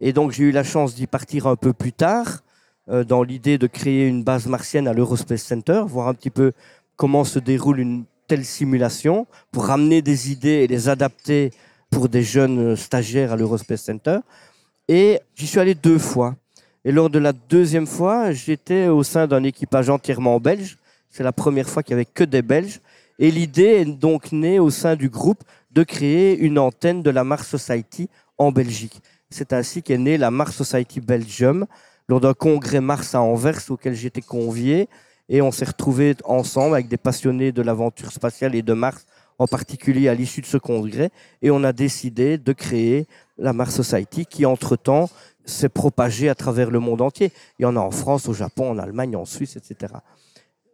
Speaker 2: Et donc j'ai eu la chance d'y partir un peu plus tard, euh, dans l'idée de créer une base martienne à l'Eurospace Center, voir un petit peu comment se déroule une telle simulation, pour ramener des idées et les adapter pour des jeunes stagiaires à l'Eurospace Center. Et j'y suis allé deux fois. Et lors de la deuxième fois, j'étais au sein d'un équipage entièrement belge. C'est la première fois qu'il n'y avait que des Belges. Et l'idée est donc née au sein du groupe de créer une antenne de la Mars Society en Belgique. C'est ainsi qu'est née la Mars Society Belgium lors d'un congrès Mars à Anvers auquel j'étais convié. Et on s'est retrouvés ensemble avec des passionnés de l'aventure spatiale et de Mars, en particulier à l'issue de ce congrès. Et on a décidé de créer la Mars Society qui, entre-temps, s'est propagé à travers le monde entier. Il y en a en France, au Japon, en Allemagne, en Suisse, etc.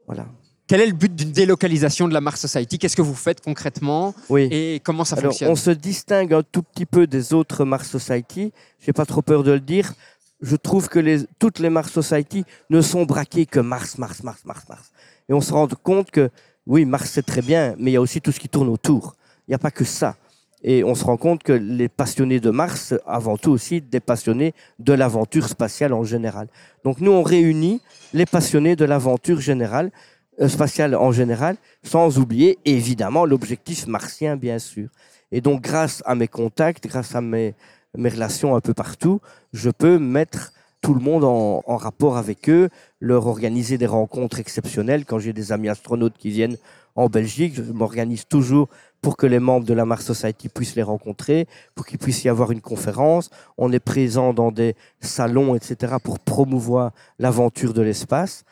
Speaker 2: Voilà.
Speaker 1: Quel est le but d'une délocalisation de la Mars Society? Qu'est-ce que vous faites concrètement?
Speaker 2: Oui.
Speaker 1: et comment ça
Speaker 2: Alors,
Speaker 1: fonctionne?
Speaker 2: On se distingue un tout petit peu des autres Mars Society. J'ai pas trop peur de le dire. Je trouve que les, toutes les Mars Society ne sont braquées que Mars, Mars, Mars, Mars, Mars. Et on se rend compte que oui, Mars c'est très bien, mais il y a aussi tout ce qui tourne autour. Il n'y a pas que ça. Et on se rend compte que les passionnés de Mars, avant tout aussi des passionnés de l'aventure spatiale en général. Donc nous, on réunit les passionnés de l'aventure générale, euh, spatiale en général, sans oublier évidemment l'objectif martien, bien sûr. Et donc grâce à mes contacts, grâce à mes, mes relations un peu partout, je peux mettre tout le monde en, rapport avec eux, leur organiser des rencontres exceptionnelles. Quand j'ai des amis astronautes qui viennent en Belgique, je m'organise toujours pour que les membres de la Mars Society puissent les rencontrer, pour qu'il puisse y avoir une conférence. On est présent dans des salons, etc., pour promouvoir l'aventure de l'espace.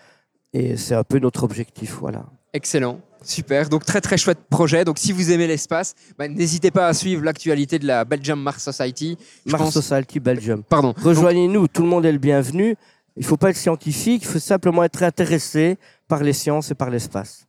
Speaker 2: Et c'est un peu notre objectif, voilà.
Speaker 1: Excellent. Super, donc très très chouette projet. Donc si vous aimez l'espace, bah, n'hésitez pas à suivre l'actualité de la Belgium Mars Society. Je
Speaker 2: Mars
Speaker 1: pense-
Speaker 2: Society Belgium.
Speaker 1: Pardon.
Speaker 2: Rejoignez-nous, tout le monde est le bienvenu. Il ne faut pas être scientifique, il faut simplement être intéressé par les sciences et par l'espace.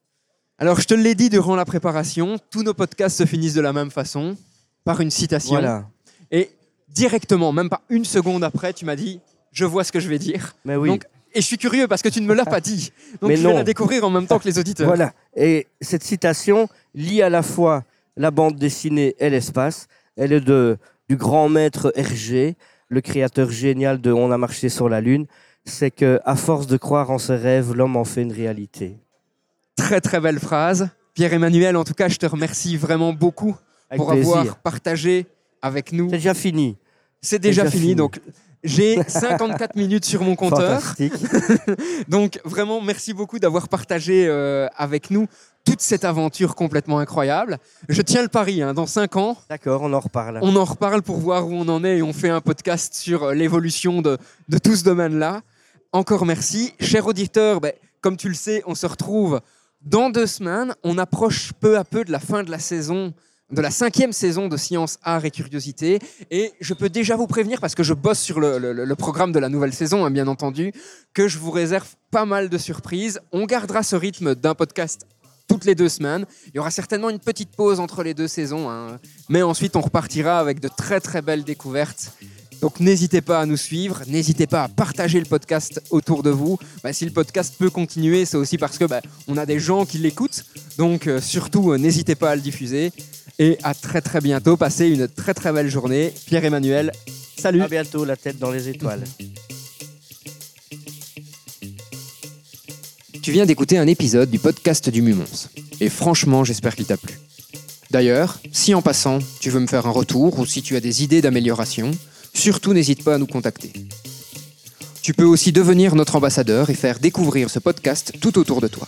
Speaker 1: Alors je te l'ai dit durant la préparation, tous nos podcasts se finissent de la même façon, par une citation.
Speaker 2: Voilà.
Speaker 1: Et directement, même pas une seconde après, tu m'as dit, je vois ce que je vais dire.
Speaker 2: Mais oui.
Speaker 1: Donc, et je suis curieux parce que tu ne me l'as pas dit. Donc
Speaker 2: Mais
Speaker 1: je vais
Speaker 2: non.
Speaker 1: la découvrir en même temps que les auditeurs.
Speaker 2: Voilà. Et cette citation lie à la fois la bande dessinée et l'espace. Elle est de, du grand maître Hergé, le créateur génial de On a marché sur la Lune. C'est que, à force de croire en ses rêves, l'homme en fait une réalité.
Speaker 1: Très très belle phrase. Pierre-Emmanuel, en tout cas, je te remercie vraiment beaucoup
Speaker 2: Avec
Speaker 1: pour
Speaker 2: plaisir.
Speaker 1: avoir partagé avec nous.
Speaker 2: C'est déjà fini.
Speaker 1: C'est déjà,
Speaker 2: déjà
Speaker 1: fini,
Speaker 2: fini.
Speaker 1: donc j'ai 54 minutes sur mon compteur.
Speaker 2: Fantastique.
Speaker 1: Donc vraiment, merci beaucoup d'avoir partagé euh, avec nous toute cette aventure complètement incroyable. Je tiens le pari, hein, dans 5 ans,
Speaker 2: D'accord, on en reparle.
Speaker 1: on en reparle pour voir où on en est et on fait un podcast sur euh, l'évolution de, de tout ce domaine-là. Encore merci. Cher auditeur, ben, comme tu le sais, on se retrouve dans deux semaines. On approche peu à peu de la fin de la saison, de la cinquième saison de Science, Art et Curiosité. Et je peux déjà vous prévenir, parce que je bosse sur le, programme de la nouvelle saison, hein, bien entendu, que je vous réserve pas mal de surprises. On gardera ce rythme d'un podcast toutes les deux semaines. Il y aura certainement une petite pause entre les deux saisons, hein. mais ensuite on repartira avec de très très belles découvertes. Donc n'hésitez pas à nous suivre, n'hésitez pas à partager le podcast autour de vous. Bah, si le podcast peut continuer, c'est aussi parce que bah, on a des gens qui l'écoutent. Donc euh, surtout, euh, n'hésitez pas à le diffuser. Et à très très bientôt. Passez une très très belle journée. Pierre-Emmanuel, salut.
Speaker 2: À bientôt, la tête dans les étoiles.
Speaker 1: Tu viens d'écouter un épisode du podcast du Mumons. Et franchement, j'espère qu'il t'a plu. D'ailleurs, si en passant, tu veux me faire un retour ou si tu as des idées d'amélioration, surtout n'hésite pas à nous contacter. Tu peux aussi devenir notre ambassadeur et faire découvrir ce podcast tout autour de toi.